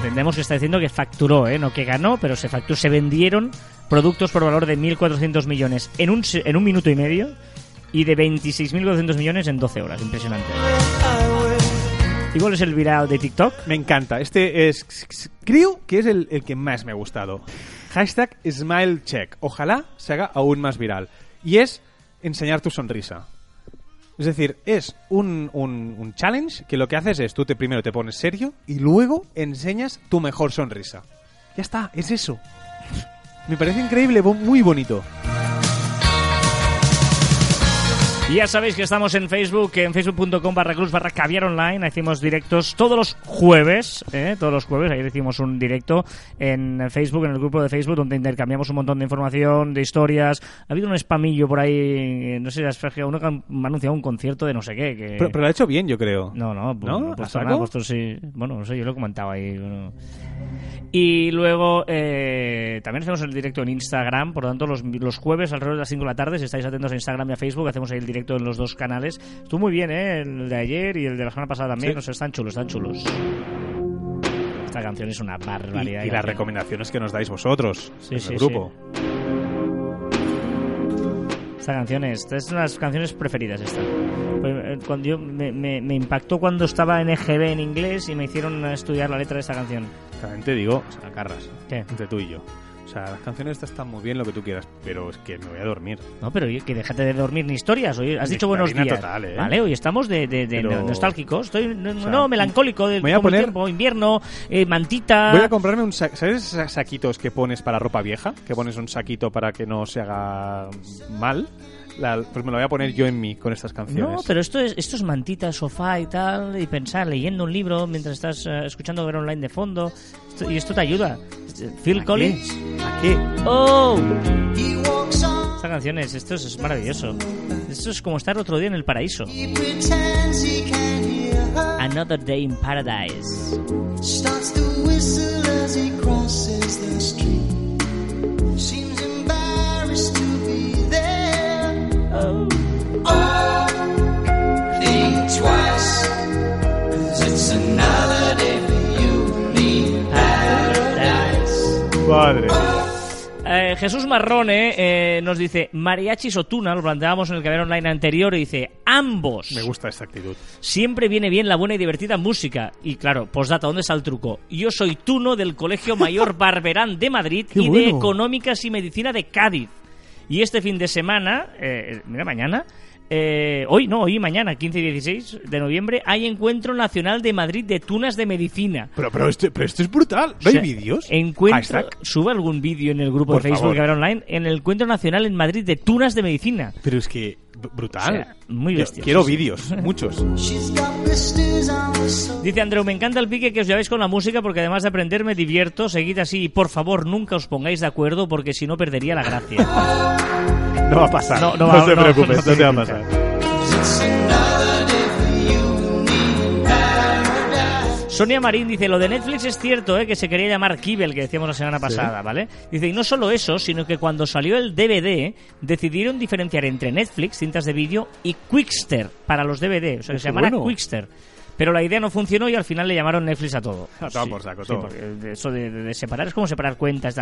Entendemos que está diciendo que facturó, ¿eh? no que ganó, pero se facturó, se vendieron productos por valor de 1.400 millones en un, en un minuto y medio y de 26.400 millones en 12 horas. Impresionante. ¿Y cuál es el viral de TikTok? Me encanta. Este es, creo que es el, el que más me ha gustado. Hashtag SmileCheck. Ojalá se haga aún más viral. Y es enseñar tu sonrisa. Es decir, es un, un- un challenge que lo que haces es tú te primero te pones serio y luego enseñas tu mejor sonrisa. Ya está, es eso. Me parece increíble, muy bonito. Y ya sabéis que estamos en Facebook, en facebook.com barra cruz barra caviar online. Hacemos directos todos los jueves, ¿eh? todos los jueves. Ayer hicimos un directo en Facebook, en el grupo de Facebook, donde intercambiamos un montón de información, de historias. Ha habido un spamillo por ahí, no sé si has fijado, uno que ha anunciado un concierto de no sé qué. Que... Pero, pero lo ha hecho bien, yo creo. No, no, pues, ¿No? no, ¿A pues nada, pues sí. Bueno, no sé, yo lo comentaba ahí. bueno. Y luego eh, también hacemos el directo en Instagram, por lo tanto, los, los jueves alrededor de las 5 de la tarde, si estáis atentos a Instagram y a Facebook, hacemos ahí el directo en los dos canales. Estuvo muy bien, ¿eh? El de ayer y el de la semana pasada también, Sí. están chulos, están chulos. Esta canción es una Y, barbaridad. y de las canción. recomendaciones que nos dais vosotros Sí, en sí, el grupo. Esta canción es, esta es una de las canciones preferidas esta. Pues, eh, Cuando yo me, me- me impactó cuando estaba en EGB en inglés y me hicieron estudiar la letra de esta canción. También te digo, o sea, Carras, ¿Qué? entre tú y yo. O sea, las canciones estas están muy bien, lo que tú quieras, pero es que me voy a dormir. No, pero que déjate de dormir ni historias. Oye, has dicho buenos días. total, ¿eh? Vale, hoy estamos de, de- de Pero- no- nostálgicos. Estoy no, sea, no, melancólico del voy a poner- tiempo, invierno, eh, mantita. Voy a comprarme un sa- ¿Sabes esos saquitos que pones para ropa vieja? Que pones un saquito para que no se haga mal. La- pues me lo voy a poner yo en mí con estas canciones. No, pero esto es, esto es mantita, sofá y tal, y pensar, leyendo un libro mientras estás eh, escuchando ver online de fondo. Esto- y esto te ayuda. Phil ¿A Collins. qué? ¿A qué? ¡Oh! Esta canción es, esto es, es maravilloso. Esto es como estar otro día en el paraíso. Another Day in Paradise. Padre. Eh, Jesús Marrone eh, nos dice Mariachis o Tuna, lo planteábamos en el Caber Online anterior, y dice ambos. Me gusta esta actitud. Siempre viene bien la buena y divertida música. Y claro, postdata, ¿dónde está el truco? Yo soy Tuno del Colegio Mayor Barberán de Madrid ¡Qué y de! Económicas y Medicina de Cádiz. Y este fin de semana, eh, mira, mañana, eh, hoy no, hoy y mañana, 15 y 16 de noviembre, hay Encuentro Nacional de Madrid de Tunas de Medicina. Pero, pero, este, pero esto es brutal. ¿No O sea, hay vídeos? Encuentro, Hashtag. sube algún vídeo en el grupo Por de Facebook favor. que habrá online en el Encuentro Nacional en Madrid de Tunas de Medicina. Pero es que, brutal. O sea, muy bestia, Quiero vídeos, muchos. Dice Andreu, me encanta el pique que os lleváis con la música porque además de aprender me divierto. Seguid así y por favor nunca os pongáis de acuerdo porque si no perdería la gracia. No va a pasar. No, No, no va- no, preocupes, no no, te va a pasar. Sonia Marín dice, lo de Netflix es cierto, ¿eh? que se quería llamar Kibel, que decíamos la semana pasada, ¿vale? Dice, y no solo eso, sino que cuando salió el DVD, decidieron diferenciar entre Netflix, cintas de vídeo, y Quickster para los DVD. O sea, que se llamara bueno. Quickster. Pero la idea no funcionó y al final le llamaron Netflix a todo. A tomar por saco, todo. eso de, de- de separar es como separar cuentas.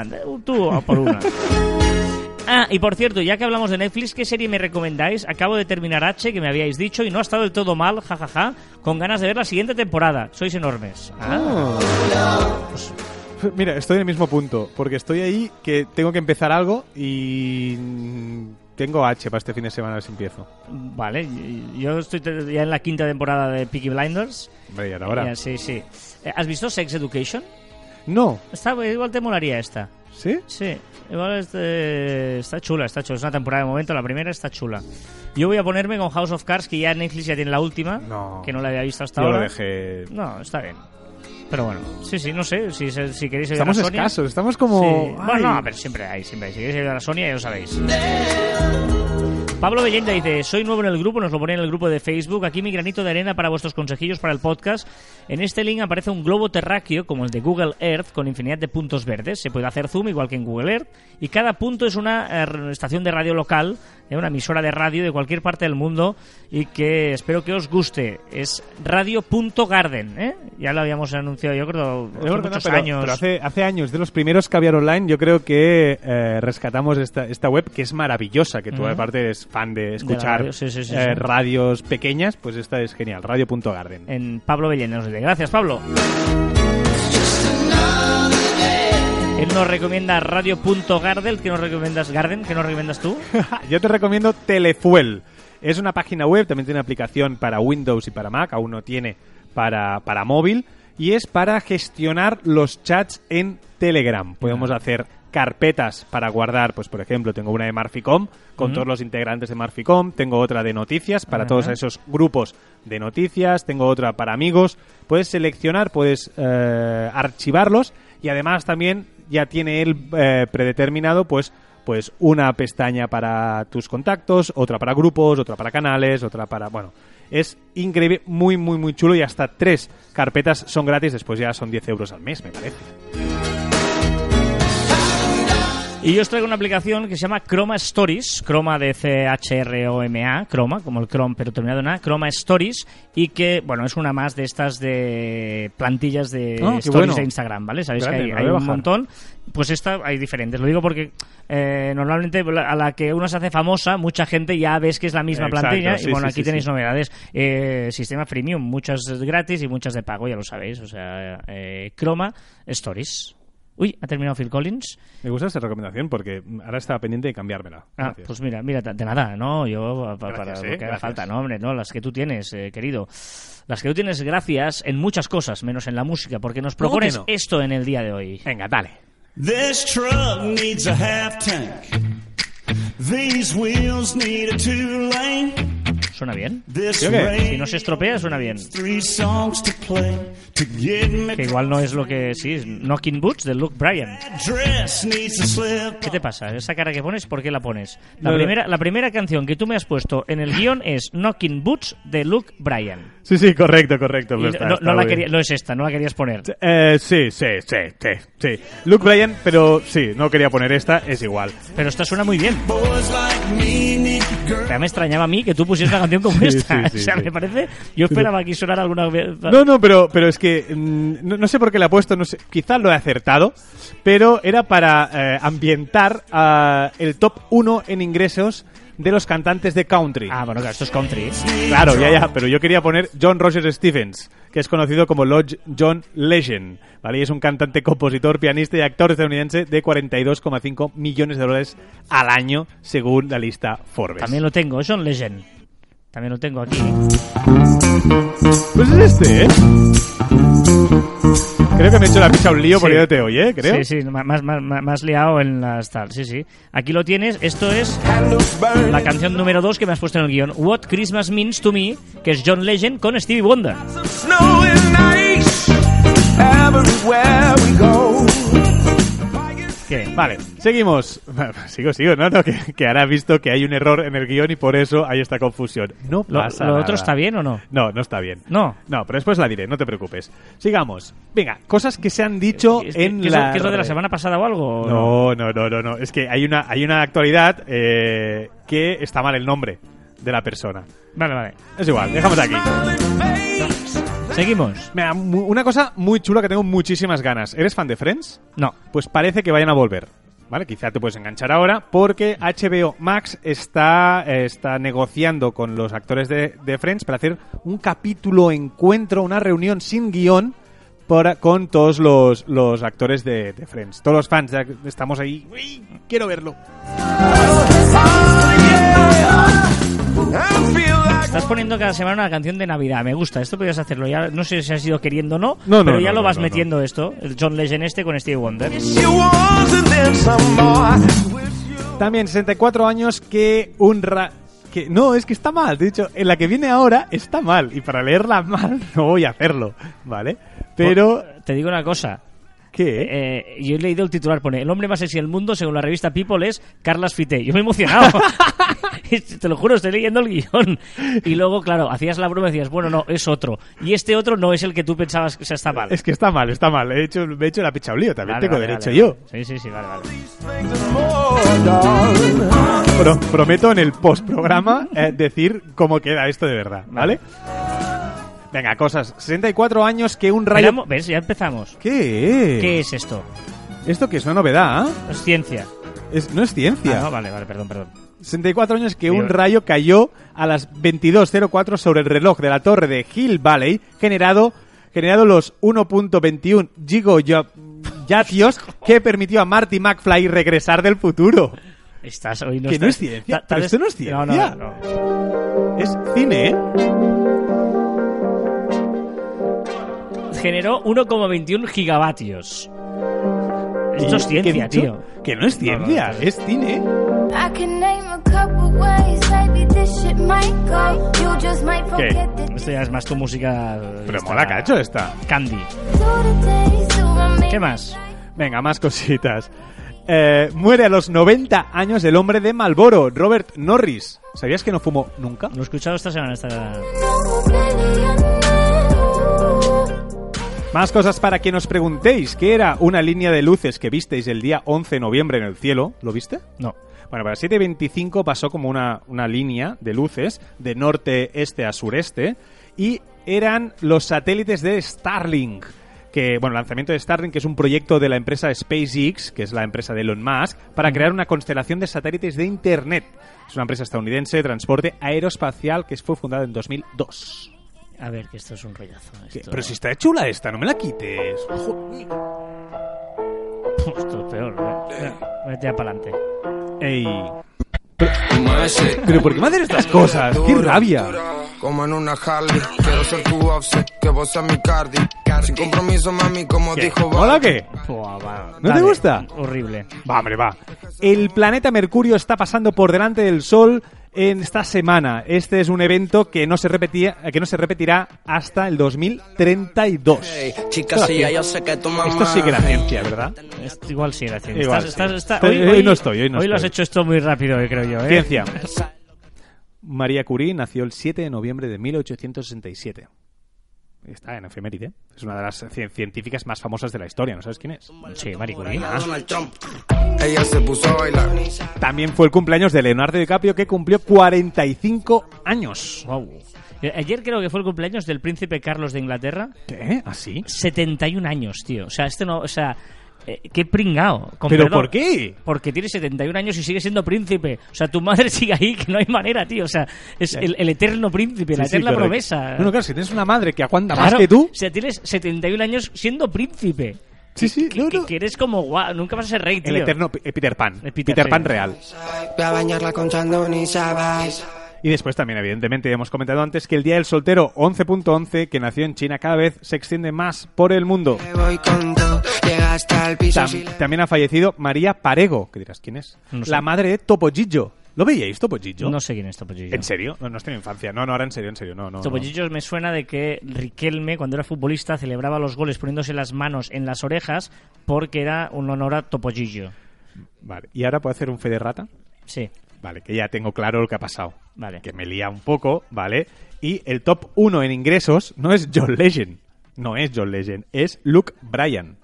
Tú por una. Ah, y por cierto, ya que hablamos de Netflix, ¿qué serie me recomendáis? Acabo de terminar H, que me habíais dicho, y no ha estado del todo mal, jajaja, con ganas de ver la siguiente temporada. Sois enormes. Ah, Mira, estoy en el mismo punto, porque estoy ahí que tengo que empezar algo y tengo H para este fin de semana a ver si empiezo. vale, yo estoy ya en la quinta temporada de Peaky Blinders. Hombre, ya era hora. Ya, sí, sí. Eh, ¿Has visto Sex Education? No, Está, igual te molaría esta. ¿Sí? Sí, igual este- está chula, está chula. Es una temporada de momento, la primera está chula. Yo voy a ponerme con House of Cards, que ya Netflix ya tiene la última, No. que no la había visto hasta Yo ahora. lo dejé... No, está bien. Pero bueno, sí, sí, no sé, si, si queréis ayudar Estamos a Sonia... escasos, estamos como... Sí. Bueno, no, pero siempre hay, siempre hay. Si queréis ayudar a Sonia, ya lo sabéis. Pablo Bellenda dice, soy nuevo en el grupo, nos lo pone en el grupo de Facebook. Aquí mi granito de arena para vuestros consejillos para el podcast. En este link aparece un globo terráqueo, como el de Google Earth, con infinidad de puntos verdes. Se puede hacer zoom, igual que en Google Earth. Y cada punto es una eh, estación de radio local, eh, una emisora de radio de cualquier parte del mundo. Y que espero que os guste. Es radio.garden, ¿eh? Ya lo habíamos anunciado, yo creo, hace Es muchos pero, años. pero hace, hace años, de los primeros Caviar Online, yo creo que eh, rescatamos esta, esta web que es maravillosa, que tú Ujú. aparte eres fan de escuchar radio, sí, sí, sí, eh, radios pequeñas, pues esta es genial, radio.garden. en Pablo Bellenda. Nos dice, gracias Pablo. Él nos recomienda radio.gardel, que nos recomiendas Garden, que nos recomiendas tú? Yo te recomiendo Telefuel. Es una página web, también tiene aplicación para Windows y para Mac, aún no tiene para, para móvil, y es para gestionar los chats en Telegram. Podemos hacer carpetas para guardar, pues por ejemplo, tengo una de Marficom con todos los integrantes de Marficom, tengo otra de noticias para todos esos grupos de noticias, tengo otra para amigos. Puedes seleccionar, puedes eh, archivarlos y además también ya tiene él eh, predeterminado, pues pues una pestaña para tus contactos, otra para grupos, otra para canales, otra para... Bueno, es increíble, muy, muy, muy chulo y hasta tres carpetas son gratis, después ya son 10 euros al mes, me parece. Y yo os traigo una aplicación que se llama Chroma Stories, Chroma de C-H-R-O-M-A, Chroma, como el Chrome pero terminado en A, Chroma Stories, y que, bueno, es una más de estas de plantillas de qué Stories bueno. de Instagram, ¿vale? Sabéis que hay, hay un montón. Pues esta hay diferentes. Lo digo porque eh, normalmente a la que uno se hace famosa, mucha gente ya ves que es la misma Exacto, plantilla. sí, y bueno, sí, aquí sí, tenéis novedades. Eh, sistema freemium, muchas gratis y muchas de pago, ya lo sabéis. O sea, eh, Chroma Stories. Uy, ha terminado Phil Collins. Me gusta esta recomendación porque ahora estaba pendiente de cambiármela. Ah, Gracias. pues mira, mira, de nada, ¿no? Yo, pa- para Gracias, lo eh, que haga falta, no, hombre, no, las que tú tienes, eh, querido. Las que tú tienes gracias en muchas cosas, menos en la música, porque nos ¿Cómo que propones no? esto en el día de hoy. Venga, dale. This truck needs a half tank. These wheels need a two lane. ¿Suena bien? This ¿Sí o qué? rain Si no se estropea, suena bien. Que igual no es lo que... Sí, es Knocking Boots de Luke Bryan. ¿Qué te pasa? Esa cara que pones, ¿por qué la pones? La, No, no. primera, la primera canción que tú me has puesto en el guion es Knocking Boots de Luke Bryan. Sí, sí, correcto, correcto. Pero está- no, está la quería- no es esta, no la querías poner. Eh, sí, sí, sí, sí, sí. Luke Bryan, pero sí, no quería poner esta, es igual. Pero esta suena muy bien. Ya me extrañaba a mí que tú pusieras una canción como Sí, esta. sí, sí, o sea, me parece. Yo esperaba que sonara alguna vez. No, no, pero, pero es que mm, no, no sé por qué la he puesto, no sé, quizás lo he acertado, pero era para eh, ambientar ah, el top 1 en ingresos de los cantantes de country. Ah, bueno, claro, esto es country. Claro, ya, ya, pero yo quería poner John Roger Stevens, que es conocido como Lodge John Legend, ¿vale? Y es un cantante, compositor, pianista y actor estadounidense de 42,5 millones de dólares al año, según la lista Forbes. También lo tengo, John Legend. También lo tengo aquí. Pues es este, ¿eh? Creo que me he hecho la picha un lío Sí. poniéndote hoy, ¿eh? Creo. Sí, sí, más, más, más, más liado en las tal. Sí, sí. Aquí lo tienes. Esto es la canción número 2 que me has puesto en el guion. What Christmas Means to Me, que es John Legend con Stevie Wonder. ¿Qué? Vale, seguimos. Sigo, sigo, ¿no? no que, que ahora he visto que hay un error en el guion y por eso hay esta confusión. No ¿Lo, pasa lo nada. otro está bien o no? No, no está bien. No. No, pero después la diré, no te preocupes. Sigamos. Venga, cosas que se han dicho ¿Es que- en que la... lo- que es lo de la semana pasada o algo? o No, no, no, no, no. Es que hay una, hay una actualidad eh, que está mal el nombre de la persona. Vale, vale. Es igual, dejamos aquí. Seguimos. Mira, mu- una cosa muy chula que tengo muchísimas ganas. ¿Eres fan de Friends? No. Pues parece que vayan a volver. ¿Vale? Quizá te puedes enganchar ahora porque HBO Max está, eh, está negociando con los actores de, de Friends para hacer un capítulo encuentro, una reunión sin guion con todos los, los actores de, de Friends. Todos los fans ya estamos ahí. "Uy, quiero verlo. I feel Estás poniendo cada semana una canción de Navidad. Me gusta. Esto podrías hacerlo. Ya no sé si has ido queriendo o no, No, no, pero ya no, lo no, vas no, metiendo esto. El John Legend este con Stevie Wonder. También 64 años que un ra... Que, no, es que está mal. De hecho, en la que viene ahora está mal. Y para leerla mal no voy a hacerlo. ¿Vale? Pero... Te digo una cosa. ¿Qué? Eh, yo he leído el titular, pone El hombre más sexy del mundo, según la revista People, es Carlas Fité. Yo me he emocionado. Te lo juro, estoy leyendo el guion. Y luego, claro, hacías la broma y decías, bueno, no, es otro. Y este otro no es el que tú pensabas que está mal. Es que está mal, está mal. He hecho, me he hecho la picha un lío. También Vale, tengo vale, derecho vale, yo. Sí, sí, sí, vale, vale. Pro- prometo en el postprograma eh, decir cómo queda esto de verdad, ¿vale? Venga, cosas. 64 años que un rayo... Esperamos- ¿Ves? Ya empezamos. ¿Qué? ¿Qué es esto? Esto que es una novedad, ¿ah? Es ciencia. Es- no es ciencia. Ah, no, vale, vale, perdón, perdón. 64 años que un rayo cayó a las 22.04 sobre el reloj de la torre de Hill Valley, generado, generado los 1.21 gigayatios que permitió a Marty McFly regresar del futuro. Estás hoy no Que no estás- es ciencia. ta- tal vez- esto no es No, no, ciencia. no. Es cine, ¿eh? Generó 1,21 gigavatios. Esto es ¿Qué he ciencia, dicho? tío. Que no es ciencia, No, no, no. es cine. ¿Qué? Esto ya es más tu música. Pero esta- mola cacho esta. Candy. ¿Qué más? Venga, más cositas. Eh, muere a los 90 años el hombre de Malboro, Robert Norris. ¿Sabías que no fumó nunca? Lo he escuchado esta semana. Esta... Más cosas para que nos preguntéis. ¿Qué era una línea de luces que visteis el día 11 de noviembre en el cielo? ¿Lo viste? No. Bueno, para 7.25 pasó como una, una línea de luces de norte-este a sureste y eran los satélites de Starlink. Que, bueno, el lanzamiento de Starlink que es un proyecto de la empresa SpaceX, que es la empresa de Elon Musk, para crear una constelación de satélites de Internet. Es una empresa estadounidense de transporte aeroespacial que fue fundada en 2002. A ver, que esto es un rollazo. ¿Qué? Esto, Pero si está chula esta, no me la quites. esto es peor. ¿eh? Vete ya para adelante. Ey. Pero ¿por qué me hacen estas cosas? ¡Qué rabia! Como en una Harley, quiero ser tu offset, que vos seas mi cardi. Sin compromiso, mami, como ¿Qué? dijo ¿Mola o qué? Buah, va. ¿No te Dale. gusta? Horrible. Va, hombre, va. El planeta Mercurio está pasando por delante del Sol en esta semana. Este es un evento que no se repetía, que no se repetirá hasta el 2032. Chica, Esto sí, yo sé que tu mamá. Esto sí que era ciencia, ¿verdad? Es- igual sí, la ciencia. Igual Estás- sí. estás- está- Estoy- hoy no estoy, hoy no lo has estoy. hecho esto muy rápido, eh, creo yo. ¿eh? Ciencia. María Curie nació el 7 de noviembre de 1867. Está en efeméride. Es una de las cien- científicas más famosas de la historia. ¿No sabes quién es? Sí, Marie Curie. Trump. Ella se puso a bailar. También fue el cumpleaños de Leonardo DiCaprio, que cumplió 45 años. Guau. Eh, Ayer creo que fue el cumpleaños del príncipe Carlos de Inglaterra. ¿Qué? ¿Así? 71 años, tío. O sea, este no. O sea, eh, qué pringao. Con ¿Pero perdón. por qué? Porque tiene 71 años y sigue siendo príncipe. O sea, tu madre sigue ahí, que no hay manera, tío. O sea, es el, el eterno príncipe, la Sí, eterna promesa. Bueno, claro, si tienes una madre que aguanta Claro, más que tú. O sea, tienes 71 años siendo príncipe. Sí, sí, Que, no, que- no. que eres como guau, nunca vas a ser rey, tío. El eterno P- Peter Pan. El Peter, Peter, Pan real. Voy a bañarla con chandón y después también, evidentemente, hemos comentado antes que el Día del Soltero 11.11, que nació en China, cada vez se extiende más por el mundo. Me voy con todo. Llega hasta el piso. Tam- también ha fallecido María Parego, que dirás, ¿quién es? No sé. La madre de Topollillo. ¿Lo veíais, Topollillo? No sé quién es Topollillo. ¿En serio? No, no estoy en infancia. No, no, ahora en serio, en serio. No, no, no. Topollillo me suena de que Riquelme, cuando era futbolista, celebraba los goles poniéndose las manos en las orejas porque era un honor a Topollillo. Vale. ¿Y ahora puedo hacer un fe de rata? Sí, Vale, que ya tengo claro lo que ha pasado. vale. Que me lía un poco, ¿vale? Y el top 1 en ingresos no es John Legend. No es John Legend, es Luke Bryan.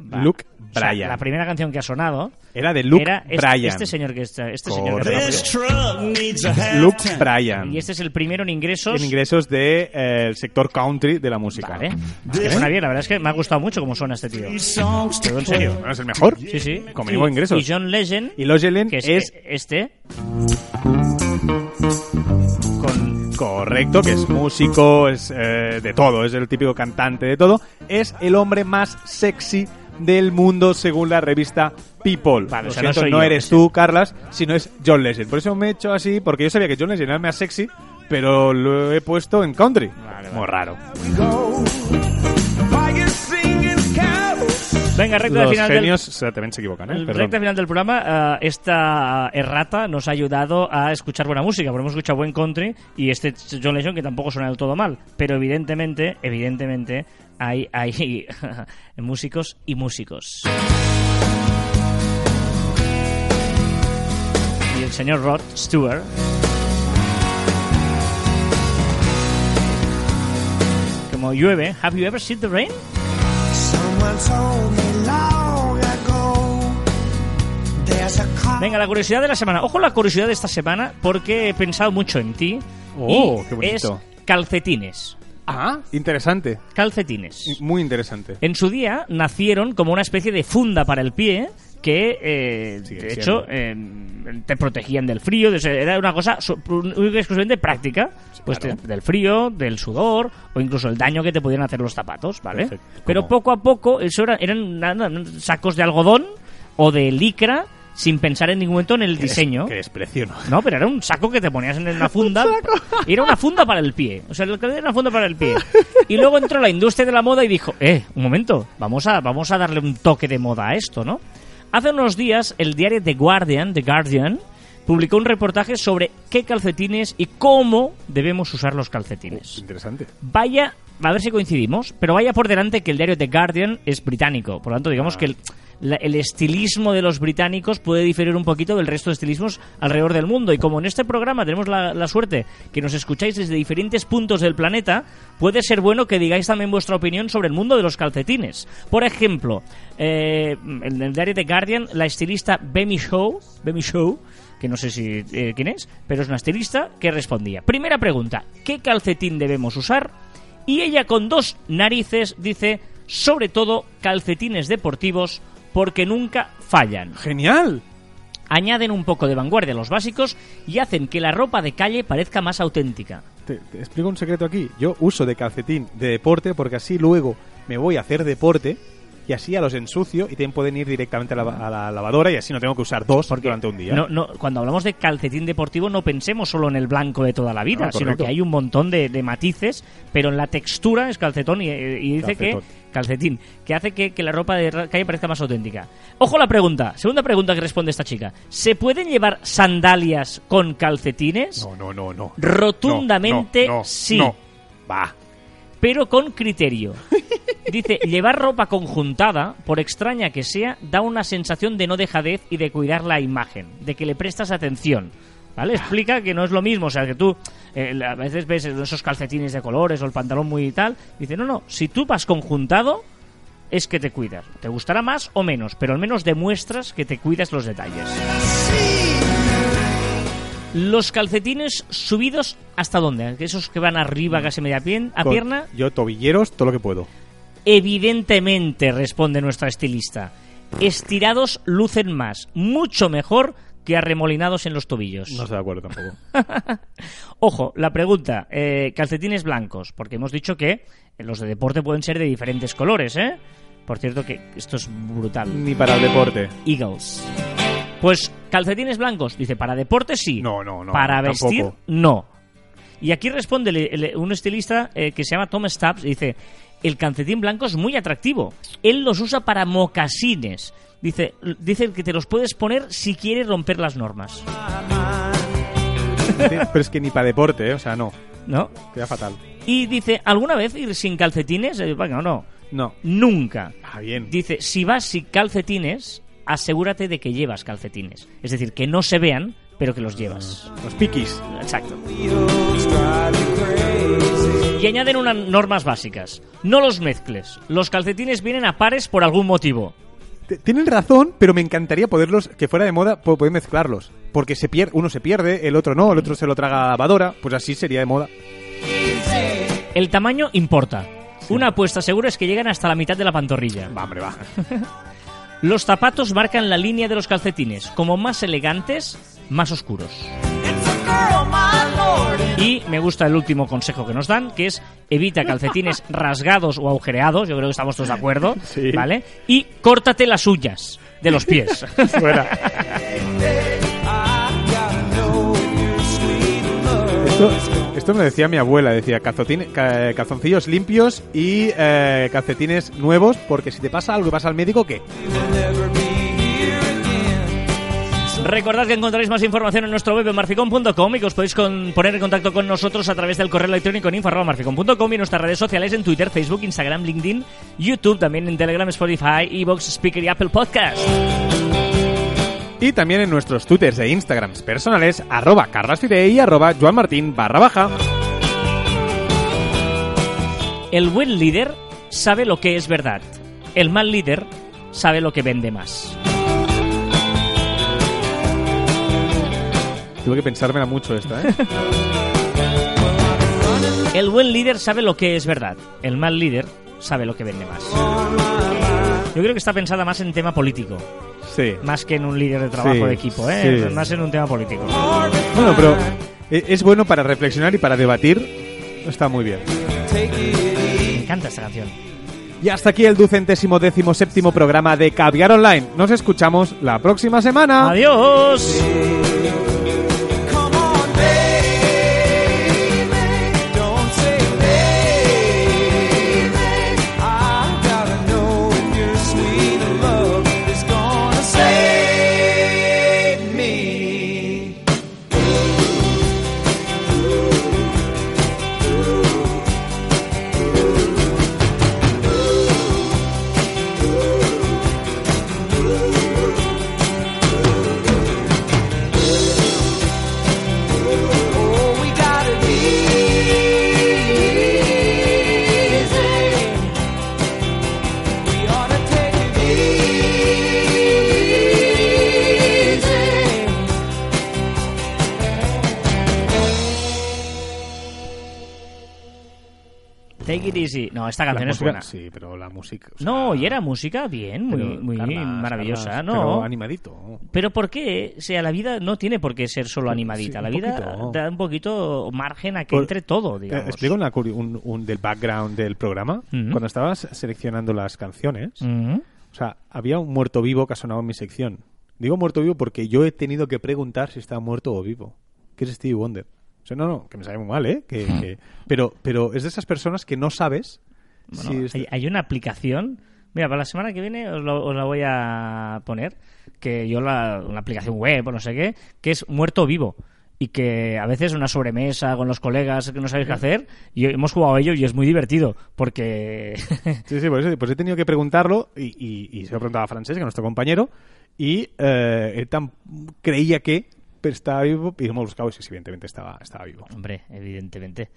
Va. Luke O sea, Bryan. la primera canción que ha sonado Era de Luke era este, Bryan. este señor que está, este señor que está Luke. Bryan. Y este es el primero en ingresos. En ingresos del de, el sector country de la música. Vale. Que suena bien, la verdad es que me ha gustado mucho cómo suena este tío. Pero en serio. Bueno, es el mejor. Sí, sí. Como Y- digo, ingresos. Y John Legend, Y Los Legend que es, es este, con correcto, que es músico, es eh, de todo, es el típico cantante de todo. Es el hombre más sexy del mundo según la revista People. Vale, Lo o sea, no siento, no yo, eres ese. tú, Carlas, sino es John Legend. Por eso me he hecho así, porque yo sabía que John Legend era más sexy, pero lo he puesto en country. Vale, Muy raro. Venga, recta Los final genios del... también se equivocan, ¿eh? recta final del programa, eh, esta errata nos ha ayudado a escuchar buena música, porque hemos escuchado buen country y este John Legend que tampoco suena del todo mal, pero evidentemente, evidentemente hay, hay músicos y músicos. Y el señor Rod Stewart como llueve, ¿Have you ever seen the rain? Venga, la curiosidad de la semana. Ojo la curiosidad de esta semana porque he pensado mucho en ti. Oh, y qué bonito. Es calcetines. Ah, interesante. Calcetines. Muy interesante. En su día nacieron como una especie de funda para el pie que, eh, de hecho, eh, te protegían del frío. de- Era una cosa exclusivamente práctica. Pues claro. del frío, del sudor o incluso el daño que te podían hacer los zapatos, ¿vale? Perfecto. Pero poco a poco eso era- eran nada, sacos de algodón o de licra sin pensar en ningún momento en el diseño. Qué desprecio, ¿no? No, pero era un saco que te ponías en una funda. y era una funda para el pie. O sea, el que era una funda para el pie. Y luego entró la industria de la moda y dijo, eh, un momento, vamos a, vamos a darle un toque de moda a esto, ¿no? Hace unos días, el diario The Guardian, The Guardian, publicó un reportaje sobre qué calcetines y cómo debemos usar los calcetines. Interesante. Vaya, a ver si coincidimos, pero vaya por delante que el diario The Guardian es británico. Por lo tanto, digamos que el, la- el estilismo de los británicos puede diferir un poquito del resto de estilismos alrededor del mundo. Y como en este programa tenemos la, suerte que nos escucháis desde diferentes puntos del planeta, puede ser bueno que digáis también vuestra opinión sobre el mundo de los calcetines. Por ejemplo, eh, en el diario The Guardian, la estilista Bemi Show, Bemi Show que no sé si eh, quién es, pero es una estilista que respondía. Primera pregunta, ¿qué calcetín debemos usar? Y ella con dos narices dice, sobre todo calcetines deportivos porque nunca fallan. ¡Genial! Añaden un poco de vanguardia a los básicos y hacen que la ropa de calle parezca más auténtica. Te, te explico un secreto aquí. Yo uso de calcetín de deporte porque así luego me voy a hacer deporte y así ya los ensucio y también pueden ir directamente a la, a la lavadora y así no tengo que usar dos durante un día. No, no, cuando hablamos de calcetín deportivo no pensemos solo en el blanco de toda la vida, Ah, sino que hay un montón de, de matices, pero en la textura es calcetón y, y dice Calcetón. que calcetín, que hace que, que la ropa de calle parezca más auténtica. Ojo la pregunta, segunda pregunta que responde esta chica. ¿Se pueden llevar sandalias con calcetines? No, no, no, no. Rotundamente No, no, sí. No. Va. Pero con criterio. Dice, llevar ropa conjuntada, por extraña que sea, da una sensación de no dejadez y de cuidar la imagen, de que le prestas atención. ¿Vale? Explica que no es lo mismo, o sea, que tú eh, a veces ves esos calcetines de colores o el pantalón muy y tal, dice, no, no, si tú vas conjuntado, es que te cuidas. Te gustará más o menos, pero al menos demuestras que te cuidas los detalles. Los calcetines subidos, ¿hasta dónde? Esos que van arriba casi media pie, a Con- pierna, Yo tobilleros, todo lo que puedo. Evidentemente, responde nuestra estilista. Estirados lucen más, mucho mejor que arremolinados en los tobillos. No estoy de acuerdo tampoco. Ojo, la pregunta, eh, calcetines blancos, porque hemos dicho que los de deporte pueden ser de diferentes colores, ¿eh? Por cierto que esto es brutal. Ni para el deporte. Eagles. Pues calcetines blancos, dice, para deporte sí. No, no, no, Para vestir, tampoco. no. Y aquí responde un estilista eh, que se llama Tom Stubbs y dice, el calcetín blanco es muy atractivo. Él los usa para mocasines. Dice, dice que te los puedes poner si quieres romper las normas. Pero es que ni para deporte, ¿eh? O sea, no. ¿No? Queda fatal. Y dice, ¿alguna vez ir sin calcetines? Eh, Bueno, no. No. Nunca. Ah, bien. Dice, si vas sin calcetines, asegúrate de que llevas calcetines. Es decir, que no se vean, pero que los llevas. Los piquis. Exacto. Y añaden unas normas básicas. No los mezcles. Los calcetines vienen a pares por algún motivo. Tienen razón, pero me encantaría poderlos, que fuera de moda, po- poder mezclarlos. Porque se pier uno se pierde, el otro no, el otro se lo traga a la lavadora. Pues así sería de moda. El tamaño importa. Una apuesta segura es que llegan hasta la mitad de la pantorrilla. Va, hombre, va. Los zapatos marcan la línea de los calcetines. Como más elegantes, más oscuros. Y me gusta el último consejo que nos dan, que es evita calcetines rasgados o agujereados, yo creo que estamos todos de acuerdo, Sí. ¿vale? Y córtate las uñas de los pies. Fuera. Esto, esto me decía mi abuela, decía ca- calzoncillos limpios y eh, calcetines nuevos, porque si te pasa algo y vas al médico, ¿qué? Recordad que encontraréis más información en nuestro web marficon.com y que os podéis poner en contacto con nosotros a través del correo electrónico en info.marficon.com y en nuestras redes sociales en Twitter, Facebook, Instagram, LinkedIn, YouTube, también en Telegram, Spotify, Evox, Speaker y Apple Podcast. Y también en nuestros twitters e instagrams personales, arroba carlasfide y arroba joanmartin barra baja. El buen líder sabe lo que es verdad. El mal líder sabe lo que vende más. Tuve que pensármela mucho esta, ¿eh? El buen líder sabe lo que es verdad. El mal líder sabe lo que vende más. Yo creo que está pensada más en tema político, Sí. más que en un líder de trabajo Sí, de equipo, ¿eh? sí. más en un tema político. Bueno, pero e- es bueno para reflexionar y para debatir. Está muy bien. Me encanta esta canción. Y hasta aquí el ducentésimo décimo séptimo programa de Caviar Online. Nos escuchamos la próxima semana. Adiós. No, esta La canción es música- buena. Sí, pero la música... o sea, No, y era música bien, muy, pero, muy Carlas, maravillosa, Carlas, ¿no? Pero animadito. Pero ¿por qué? O sea, la vida no tiene por qué ser solo animadita. Sí, la vida poquito. da un poquito margen a que Por- entre todo, Te digamos. explico una un, un- del background del programa. Cuando estabas seleccionando las canciones, o sea, había un muerto vivo que ha sonado en mi sección. Digo muerto vivo porque yo he tenido que preguntar si está muerto o vivo. Que es Stevie Wonder. O sea, no, no, que me sabe muy mal, ¿eh? Que, que- pero, pero es de esas personas que no sabes Bueno, si... es- hay, hay una aplicación. Mira, para la semana que viene os, lo- os la voy a poner. Que yo, la, una aplicación web o no sé qué, que es Muerto Vivo. Y que a veces una sobremesa con los colegas que no sabéis qué hacer. Y hemos jugado a ello y es muy divertido. Porque. Sí, sí, por eso pues he tenido que preguntarlo y, y- y se lo he preguntado a Francesc, que es nuestro compañero, y eh, él creía que pero estaba vivo y hemos buscado y sí, sí, evidentemente estaba, estaba vivo. Hombre, evidentemente.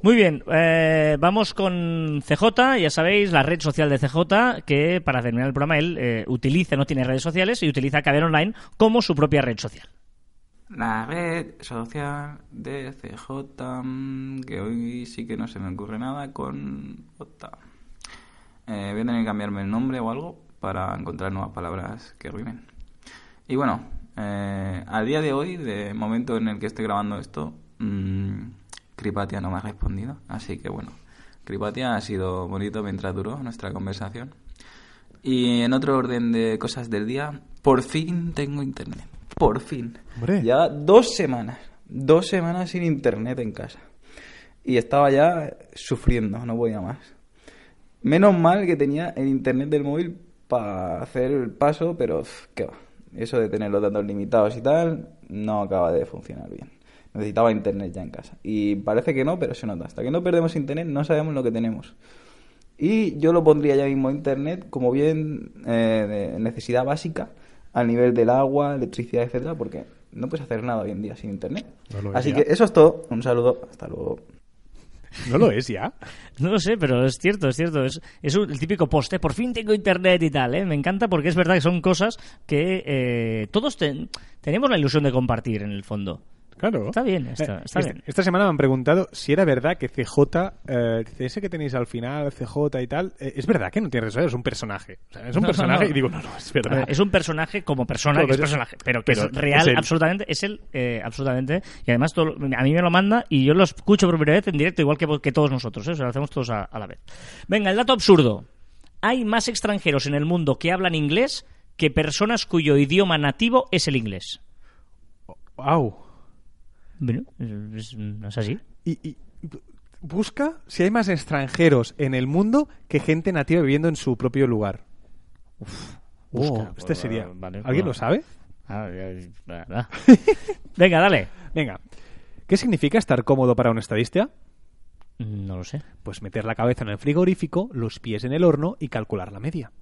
Muy bien, eh, vamos con CJ, ya sabéis, la red social de CJ, que para terminar el programa él eh, utiliza, no tiene redes sociales y utiliza Caber Online como su propia red social. La red social de CJ, mm, que hoy sí que no se me ocurre nada con J. Eh, voy a tener que cambiarme el nombre o algo para encontrar nuevas palabras que rimen. Y bueno, eh, al día de hoy, de momento en el que estoy grabando esto, mm, Cripatia no me ha respondido. Así que bueno, Cripatia ha sido bonito mientras duró nuestra conversación. Y en otro orden de cosas del día, por fin tengo internet. Por fin. Hombre. Ya dos semanas. Dos semanas sin internet en casa. Y estaba ya sufriendo, no podía más. Menos mal que tenía el internet del móvil para hacer el paso, pero qué va. Eso de tener los datos limitados y tal, no acaba de funcionar bien. Necesitaba internet ya en casa. Y parece que no, pero se nota. Hasta que no perdemos internet, no sabemos lo que tenemos. Y yo lo pondría ya mismo internet como bien eh, de necesidad básica al nivel del agua, electricidad, etcétera, porque no puedes hacer nada hoy en día sin internet. No Así que eso es todo. Un saludo. Hasta luego. ¿No lo es ya? No lo sé, pero es cierto, es cierto. Es, un- el típico post, ¿eh? por fin tengo internet y tal. ¿eh? Me encanta porque es verdad que son cosas que eh, todos ten- tenemos la ilusión de compartir en el fondo. Claro. Está bien, está- Eh, bien. Esta semana me han preguntado si era verdad que CJ, eh, ese que tenéis al final, CJ y tal, eh, es verdad que no tiene redes sociales, es un personaje. O sea, es un No, personaje no. y digo, no, no, es verdad. ver, es un personaje como persona, que es personaje, pero que pero es real, es él. absolutamente, es él, eh, absolutamente. Y además todo- a mí me lo manda y yo lo escucho por primera vez en directo, igual que, que todos nosotros, ¿eh? o sea, lo hacemos todos a, a la vez. Venga, el dato absurdo. Hay más extranjeros en el mundo que hablan inglés que personas cuyo idioma nativo es el inglés. Au. Bueno, es- no es así. Y, y busca si hay más extranjeros en el mundo que gente nativa viviendo en su propio lugar. Uf, busca, este pues, sería. vale, ¿Alguien bueno. lo sabe? Ah, Venga, dale. Venga. ¿Qué significa estar cómodo para un estadista? No lo sé. Pues meter la cabeza en el frigorífico, los pies en el horno y calcular la media.